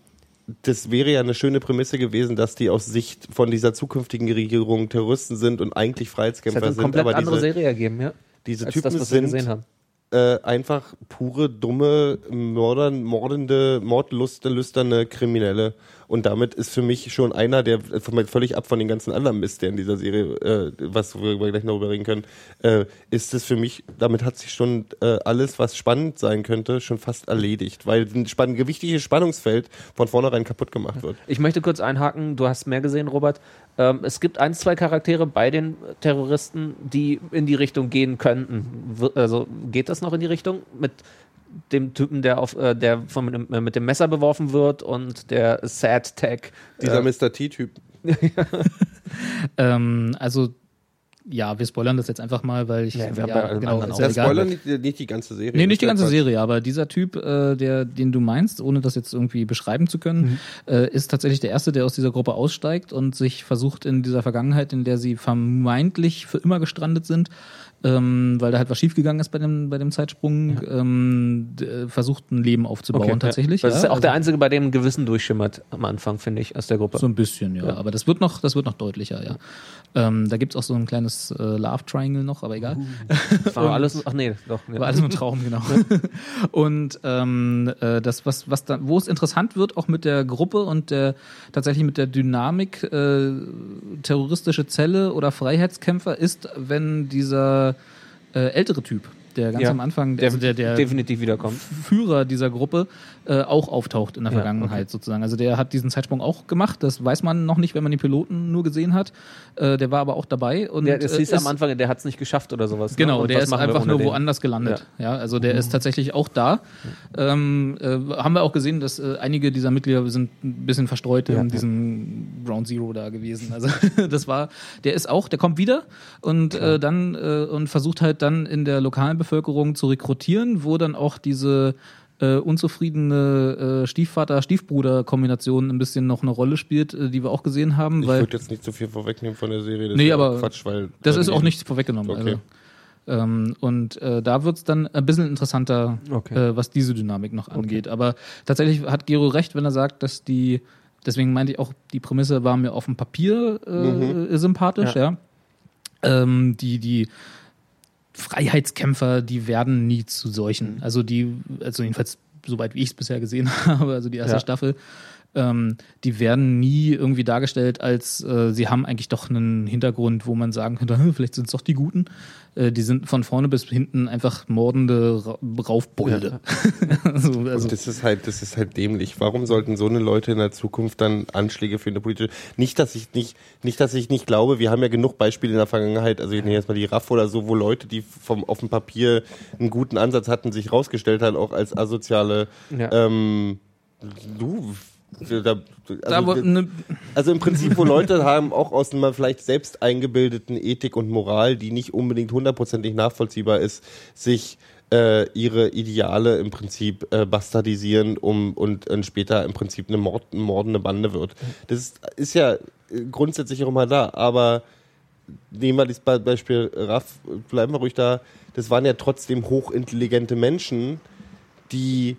das wäre ja eine schöne Prämisse gewesen, dass die aus Sicht von dieser zukünftigen Regierung Terroristen sind und eigentlich Freiheitskämpfer hätte eine sind. komplett Aber andere diese, Serie ergeben, ja. diese Als Typen das, was wir sind gesehen haben. äh, einfach pure, dumme, Mörder, mordende, mordlüsterne Kriminelle. Und damit ist für mich schon einer, der völlig ab von den ganzen anderen Mist, der in dieser Serie, äh, was wir gleich noch darüber reden können, äh, ist es für mich, damit hat sich schon äh, alles, was spannend sein könnte, schon fast erledigt, weil ein spann gewichtiges Spannungsfeld von vornherein kaputt gemacht wird. Ich möchte kurz einhaken, du hast mehr gesehen, Robert. Ähm, es gibt ein, zwei Charaktere bei den Terroristen, die in die Richtung gehen könnten. Also geht das noch in die Richtung mit dem Typen, der auf, äh, der von, mit, dem- äh, mit dem Messer beworfen wird und der Sad Tag. Dieser äh, Mr. T-Typ. ähm, also, ja, wir spoilern das jetzt einfach mal, weil ich. Ja, wir anderen ist auch ja Der egal. Spoiler nicht, nicht die ganze Serie. Nee, nicht die ganze ja Serie, aber dieser Typ, äh, der, den du meinst, ohne das jetzt irgendwie beschreiben zu können, äh, ist tatsächlich der Erste, der aus dieser Gruppe aussteigt und sich versucht in dieser Vergangenheit, in der sie vermeintlich für immer gestrandet sind, ähm, weil da halt was schiefgegangen ist bei dem, bei dem Zeitsprung, ähm, d- äh, versucht ein Leben aufzubauen Okay, tatsächlich. Ja. Das ist ja auch also- der einzige, bei dem ein Gewissen durchschimmert am Anfang, finde ich, aus der Gruppe. So ein bisschen, ja. Aber das wird noch, das wird noch deutlicher, ja. Ähm, da gibt's auch so ein kleines äh, Love Triangle noch, aber egal. Das war alles, ach nee, doch. Ja. War alles nur Traum, genau. und ähm, äh, das, was, was da, wo es interessant wird, auch mit der Gruppe und der tatsächlich mit der Dynamik äh, terroristische Zelle oder Freiheitskämpfer, ist, wenn dieser äh, ältere Typ, der ganz Ja, am Anfang, der, also der, der definitiv wiederkommt. Führer dieser Gruppe äh, auch auftaucht in der Ja, Vergangenheit sozusagen. Also der hat diesen Zeitsprung auch gemacht. Das weiß man noch nicht, wenn man den Piloten nur gesehen hat. Äh, der war aber auch dabei und Der, das äh, hieß ist- am Anfang, der hat es nicht geschafft oder sowas. ne? Genau, Und der ist einfach nur den? woanders gelandet. Ja, also der ist tatsächlich auch da. Ähm, äh, haben wir auch gesehen, dass äh, einige dieser Mitglieder sind ein bisschen verstreut Ja, in ja. diesem Ground Zero da gewesen. Also das war, der ist auch, der kommt wieder und äh, dann äh, und versucht halt dann in der lokalen Bevölkerung zu rekrutieren, wo dann auch diese äh, unzufriedene äh, Stiefvater-Stiefbruder-Kombination ein bisschen noch eine Rolle spielt, äh, die wir auch gesehen haben. Ich würde jetzt nicht so viel vorwegnehmen von der Serie. Das Nee, aber Quatsch, weil das ist auch nicht vorweggenommen. Okay. Also, ähm, und äh, da wird's dann ein bisschen interessanter, Okay. äh, was diese Dynamik noch angeht. Aber tatsächlich hat Gero recht, wenn er sagt, dass die, deswegen meinte ich auch, die Prämisse war mir auf dem Papier äh, sympathisch, ja. Ähm, die, die Freiheitskämpfer, die werden nie zu solchen. Also die, also jedenfalls, soweit wie ich es bisher gesehen habe, also die erste Ja. Staffel, ähm, die werden nie irgendwie dargestellt als äh, sie haben eigentlich doch einen Hintergrund, wo man sagen könnte, "Hm, vielleicht sind es doch die Guten. Äh, die sind von vorne bis hinten einfach mordende Ra Raufbolde. also, also, Und das ist halt, das ist halt dämlich. Warum sollten so eine Leute in der Zukunft dann Anschläge für eine politische? Nicht, dass ich nicht, nicht, dass ich nicht glaube. Wir haben ja genug Beispiele in der Vergangenheit. Also ich nehme jetzt mal die RAF oder so, wo Leute, die vom auf dem Papier einen guten Ansatz hatten, sich rausgestellt haben, auch als asoziale. Ja. Ähm, du. Da, also, ne, also im Prinzip, wo Leute haben auch aus einer vielleicht selbst eingebildeten Ethik und Moral, die nicht unbedingt hundertprozentig nachvollziehbar ist, sich äh, ihre Ideale im Prinzip äh, bastardisieren um und äh, später im Prinzip eine Mord, mordende Bande wird. Das ist, ist ja äh, grundsätzlich auch immer da, aber nehmen wir das Be- Beispiel Raff, bleiben wir ruhig da, das waren ja trotzdem hochintelligente Menschen, die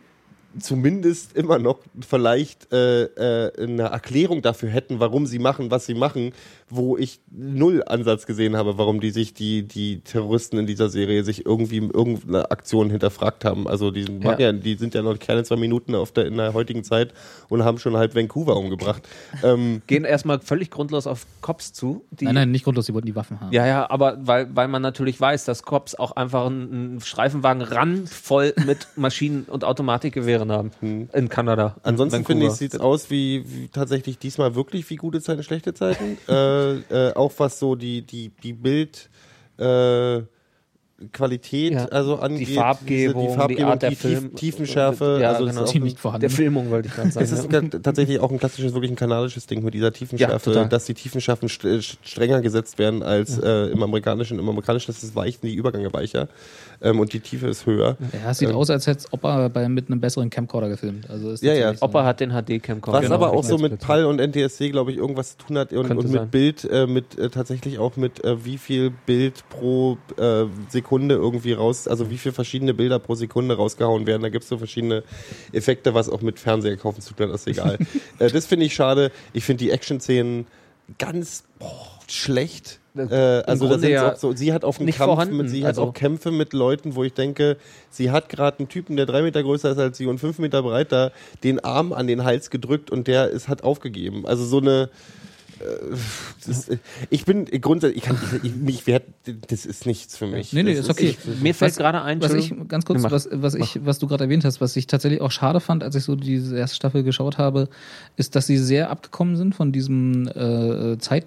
zumindest immer noch vielleicht äh, äh, eine Erklärung dafür hätten, warum sie machen, was sie machen, wo ich null Ansatz gesehen habe, warum die sich die die Terroristen in dieser Serie sich irgendwie in irgendeiner Aktion hinterfragt haben. Also die sind Ja. ja. die sind ja noch keine zwei Minuten auf der in der heutigen Zeit und haben schon halb Vancouver umgebracht. ähm, Gehen erstmal völlig grundlos auf Cops zu. Die, nein, nein, nicht grundlos, die wollten die Waffen haben. Ja, ja, aber weil, weil man natürlich weiß, dass Cops auch einfach einen, Streifenwagen randvoll mit Maschinen und Automatikgewehren drin haben. In Kanada. Ansonsten finde ich, sieht es aus wie, wie tatsächlich diesmal wirklich wie gute Zeiten, schlechte Zeiten. äh, äh, auch was so die, die, die Bild, äh, Qualität Ja. also angeht. Farbgebung, diese- die die, Farbgebung, Art der die Film- Tiefenschärfe. Ja, also genau. es ist Die nicht vorhanden. Der Filmung wollte ich gerade sagen. es ist ja. tatsächlich auch ein klassisches, wirklich ein kanadisches Ding mit dieser Tiefenschärfe, Ja, dass die Tiefenschärfen st- strenger gesetzt werden als äh, im amerikanischen. Im amerikanischen ist es weich, sind die Übergänge weicher ähm, und die Tiefe ist höher. Ja, es sieht aus, als hätte Opa bei, mit einem besseren Camcorder gefilmt. Also ist Ja, ja. so. Opa hat den HD-Camcorder. Was Genau, aber auch so mit. PAL und NTSC, glaube ich, irgendwas zu tun hat und, und mit sein. Bild, äh, mit äh, tatsächlich auch mit äh, wie viel Bild pro äh, Sekunde irgendwie raus, also wie viel verschiedene Bilder pro Sekunde rausgehauen werden. Da gibt es so verschiedene Effekte, was auch mit Fernseher kaufen zu tun hat, ist egal. äh, das finde ich schade. Ich finde die Action-Szenen ganz boah, schlecht. Äh, also das sind ja auch so, sie hat auf einen nicht Kampf vorhanden, mit, sie also- hat auch Kämpfe mit Leuten, wo ich denke, sie hat gerade einen Typen, der drei Meter größer ist als sie und fünf Meter breiter, den Arm an den Hals gedrückt und der ist hat aufgegeben. Also so eine äh, das ist, ich bin grundsätzlich, ich kann, ich, ich, mich werd, das ist nichts für mich. Nee, nee, das ist okay. Mir fällt gerade ein, Was ich ganz kurz, Nee, mach. was, was ich, was du gerade erwähnt hast, was ich tatsächlich auch schade fand, als ich so diese erste Staffel geschaut habe, ist, dass sie sehr abgekommen sind von diesem äh, Zeit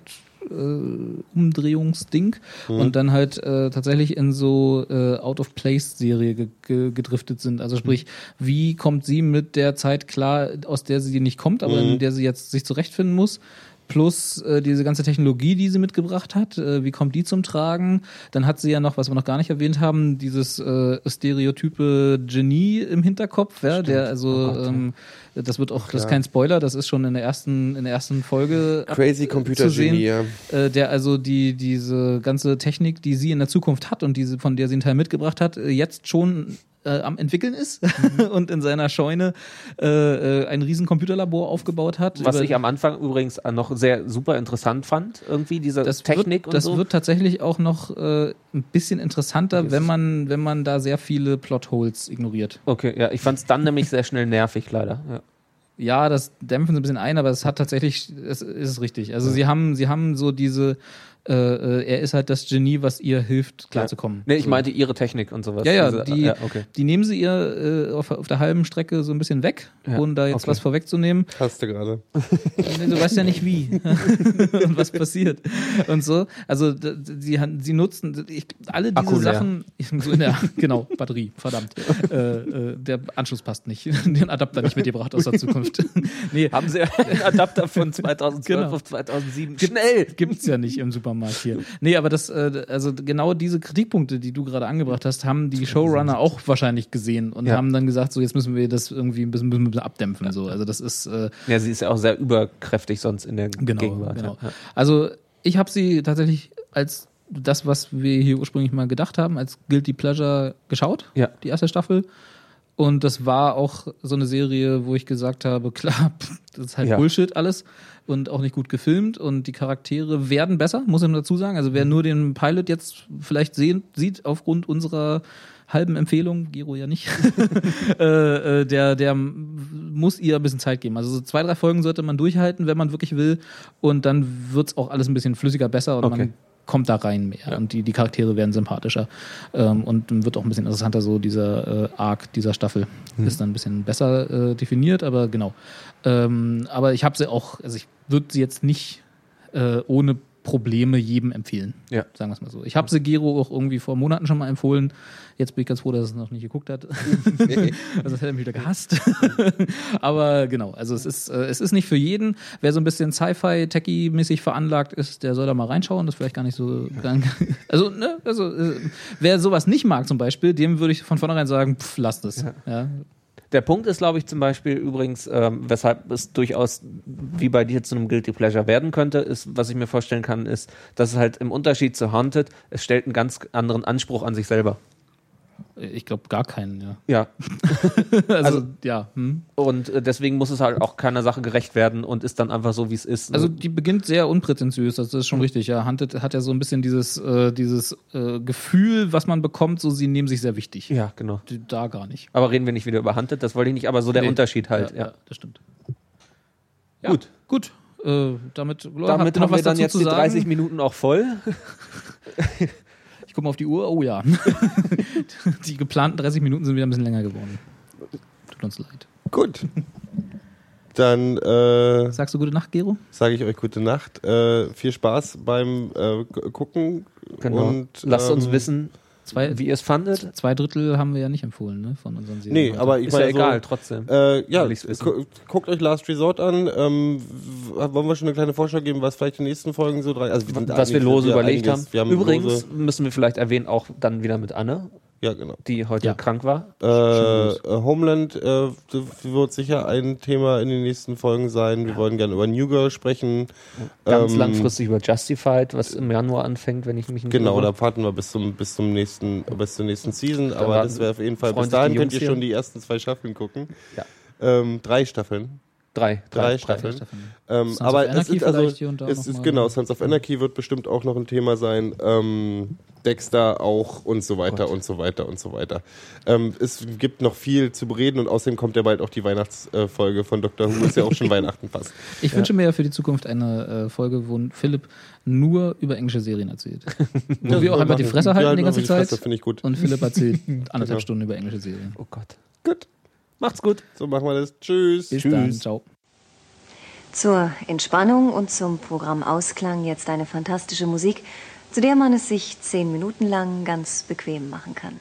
äh, Umdrehungsding und dann halt äh, tatsächlich in so äh, Out-of-Place-Serie ge ge gedriftet sind. Also sprich, wie kommt sie mit der Zeit klar, aus der sie nicht kommt, aber in der sie jetzt sich zurechtfinden muss? Plus äh, diese ganze Technologie, die sie mitgebracht hat, äh, wie kommt die zum Tragen? Dann hat sie ja noch, was wir noch gar nicht erwähnt haben, dieses äh, stereotype Genie im Hinterkopf, ja, der also ähm, das wird auch, das ist kein Spoiler, das ist schon in der ersten, in der ersten Folge Crazy zu Computer sehen Genie, ja. äh, der also die diese ganze Technik, die sie in der Zukunft hat und diese von der sie einen Teil mitgebracht hat, äh, jetzt schon äh, am entwickeln ist und in seiner Scheune äh, äh, ein riesen Computerlabor aufgebaut hat. Was ich am Anfang übrigens noch sehr super interessant fand, irgendwie diese das Technik wird, und das so. wird tatsächlich auch noch äh, ein bisschen interessanter, wenn man wenn man da sehr viele Plotholes ignoriert. okay, ja, ich fand es dann nämlich sehr schnell nervig, leider. Ja. Ja, das dämpfen sie ein bisschen ein, aber es hat tatsächlich, es ist richtig. Also sie haben, sie haben so diese, äh, äh, er ist halt das Genie, was ihr hilft, klarzukommen. Nee, ich so. meinte ihre Technik und sowas. Ja, ja, Diese- die, ja okay. die nehmen sie ihr äh, auf, auf der halben Strecke so ein bisschen weg, Ja, ohne da jetzt okay. was vorwegzunehmen. Hast du gerade. Du weißt ja nicht wie und was passiert und so. Also sie, sie nutzen ich, alle diese Akku. Sachen. So in der, genau, Batterie, verdammt. äh, äh, der Anschluss passt nicht. Den Adapter nicht mitgebracht aus der Zukunft. nee, Haben sie einen Adapter von 2012 Genau. auf 2007? Schnell! Gibt's ja nicht im Supermarkt hier. Nee, aber das, äh, also genau diese Kritikpunkte, die du gerade angebracht hast, haben die Showrunner auch wahrscheinlich gesehen und Ja. haben dann gesagt, so jetzt müssen wir das irgendwie ein bisschen, bisschen abdämpfen. So. Also das ist äh, Ja, sie ist ja auch sehr überkräftig sonst in der genau, Gegenwart. genau. Ja. Also ich habe sie tatsächlich als das, was wir hier ursprünglich mal gedacht haben, als Guilty Pleasure geschaut, Ja. die erste Staffel. Und das war auch so eine Serie, wo ich gesagt habe, klar, das ist halt Ja. Bullshit alles und auch nicht gut gefilmt und die Charaktere werden besser, muss ich dazu sagen. Also wer Mhm. nur den Pilot jetzt vielleicht sehen, sieht aufgrund unserer halben Empfehlung, Gero ja nicht, äh, äh, der, der muss ihr ein bisschen Zeit geben. Also so zwei, drei Folgen sollte man durchhalten, wenn man wirklich will und dann wird's auch alles ein bisschen flüssiger besser und Okay. man kommt da rein mehr und die, die Charaktere werden sympathischer ähm, und wird auch ein bisschen interessanter so dieser äh, Arc dieser Staffel ist dann ein bisschen besser äh, definiert, aber genau. Ähm, aber ich habe sie auch, also ich würde sie jetzt nicht äh, ohne Probleme jedem empfehlen. Ja. Sagen wir es mal so. Ich habe sie Gero auch irgendwie vor Monaten schon mal empfohlen. Jetzt bin ich ganz froh, dass er es noch nicht geguckt hat. also das hätte er mich wieder gehasst. Aber genau, also es ist, äh, es ist nicht für jeden. Wer so ein bisschen Sci-Fi-Techie-mäßig veranlagt ist, der soll da mal reinschauen. Das ist vielleicht gar nicht so. Also, ne, also äh, wer sowas nicht mag zum Beispiel, dem würde ich von vornherein sagen, pff, lasst es. Ja. Der Punkt ist, glaube ich, zum Beispiel übrigens, ähm, weshalb es durchaus wie bei dir zu einem Guilty Pleasure werden könnte, ist, was ich mir vorstellen kann, ist, dass es halt im Unterschied zu Haunted, es stellt einen ganz anderen Anspruch an sich selber. Ich glaube gar keinen, ja. Ja. Also, Also- ja. Hm. Und äh, deswegen muss es halt auch keiner Sache gerecht werden und ist dann einfach so, wie es ist. Also die beginnt sehr unprätentiös, das ist schon richtig. Ja, Hunted hat ja so ein bisschen dieses, äh, dieses äh, Gefühl, was man bekommt, so sie nehmen sich sehr wichtig. ja, genau. Da gar nicht. Aber reden wir nicht wieder über Hunted, das wollte ich nicht, aber so der Nee. Unterschied halt. Ja, ja, das stimmt. Ja, Gut. Gut. Äh, damit habt Damit haben wir dann jetzt zu die sagen? 30 Minuten auch voll. Ich gucke mal auf die Uhr. Oh ja. die geplanten 30 Minuten sind wieder ein bisschen länger geworden. Tut uns leid. Gut. Dann äh, Sagst du gute Nacht, Gero? sage ich euch gute Nacht. Äh, viel Spaß beim äh, Gu- Gucken. Genau. Und, Lasst uns ähm, wissen, Zwei, wie ihr es fandet. zwei Drittel haben wir ja nicht empfohlen, ne? Von unseren Serien. Nee, heute. aber ich Ist ja meine egal, so, trotzdem. Äh, ja, wissen. gu guckt euch Last Resort an. Ähm, wollen wir schon eine kleine Vorschau geben, was vielleicht die nächsten Folgen so drei. Also wir was wir lose überlegt haben. Haben Übrigens lose, müssen wir vielleicht erwähnen, auch dann wieder mit Anne, ja genau. die heute Ja. krank war. Äh, äh, Homeland äh, wird sicher ein Thema in den nächsten Folgen sein. Wir wollen gerne über New Girl sprechen. Ganz Ähm, langfristig über Justified, was im Januar anfängt, wenn ich mich nicht Genau, da warten wir bis zum bis zum nächsten bis zur nächsten Season. Aber das wäre auf jeden Fall. Bis dahin könnt ihr schon die ersten zwei Staffeln gucken. Ja. Ähm, drei Staffeln. Drei. Drei, Staffeln. Ähm, Sons aber of es ist also vielleicht hier und da es ist genau Sons of Anarchy wird bestimmt auch noch ein Thema sein. Ähm, Dexter auch und so weiter und so weiter und so weiter. Ähm, es gibt noch viel zu bereden und außerdem kommt ja bald auch die Weihnachtsfolge von Dr. Who. Ist ja auch schon Weihnachten fast. Ich wünsche mir ja für die Zukunft eine äh, Folge, wo Philipp nur über englische Serien erzählt. Wo wir auch einfach die Fresse halten die ganze Zeit. Das finde ich gut. Und Philipp erzählt anderthalb Genau. Stunden über englische Serien. Oh Gott. Gut. Macht's gut. So machen wir das. Tschüss. Bis dann. Ciao. Zur Entspannung und zum Programmausklang jetzt eine fantastische Musik, zu der man es sich zehn Minuten lang ganz bequem machen kann.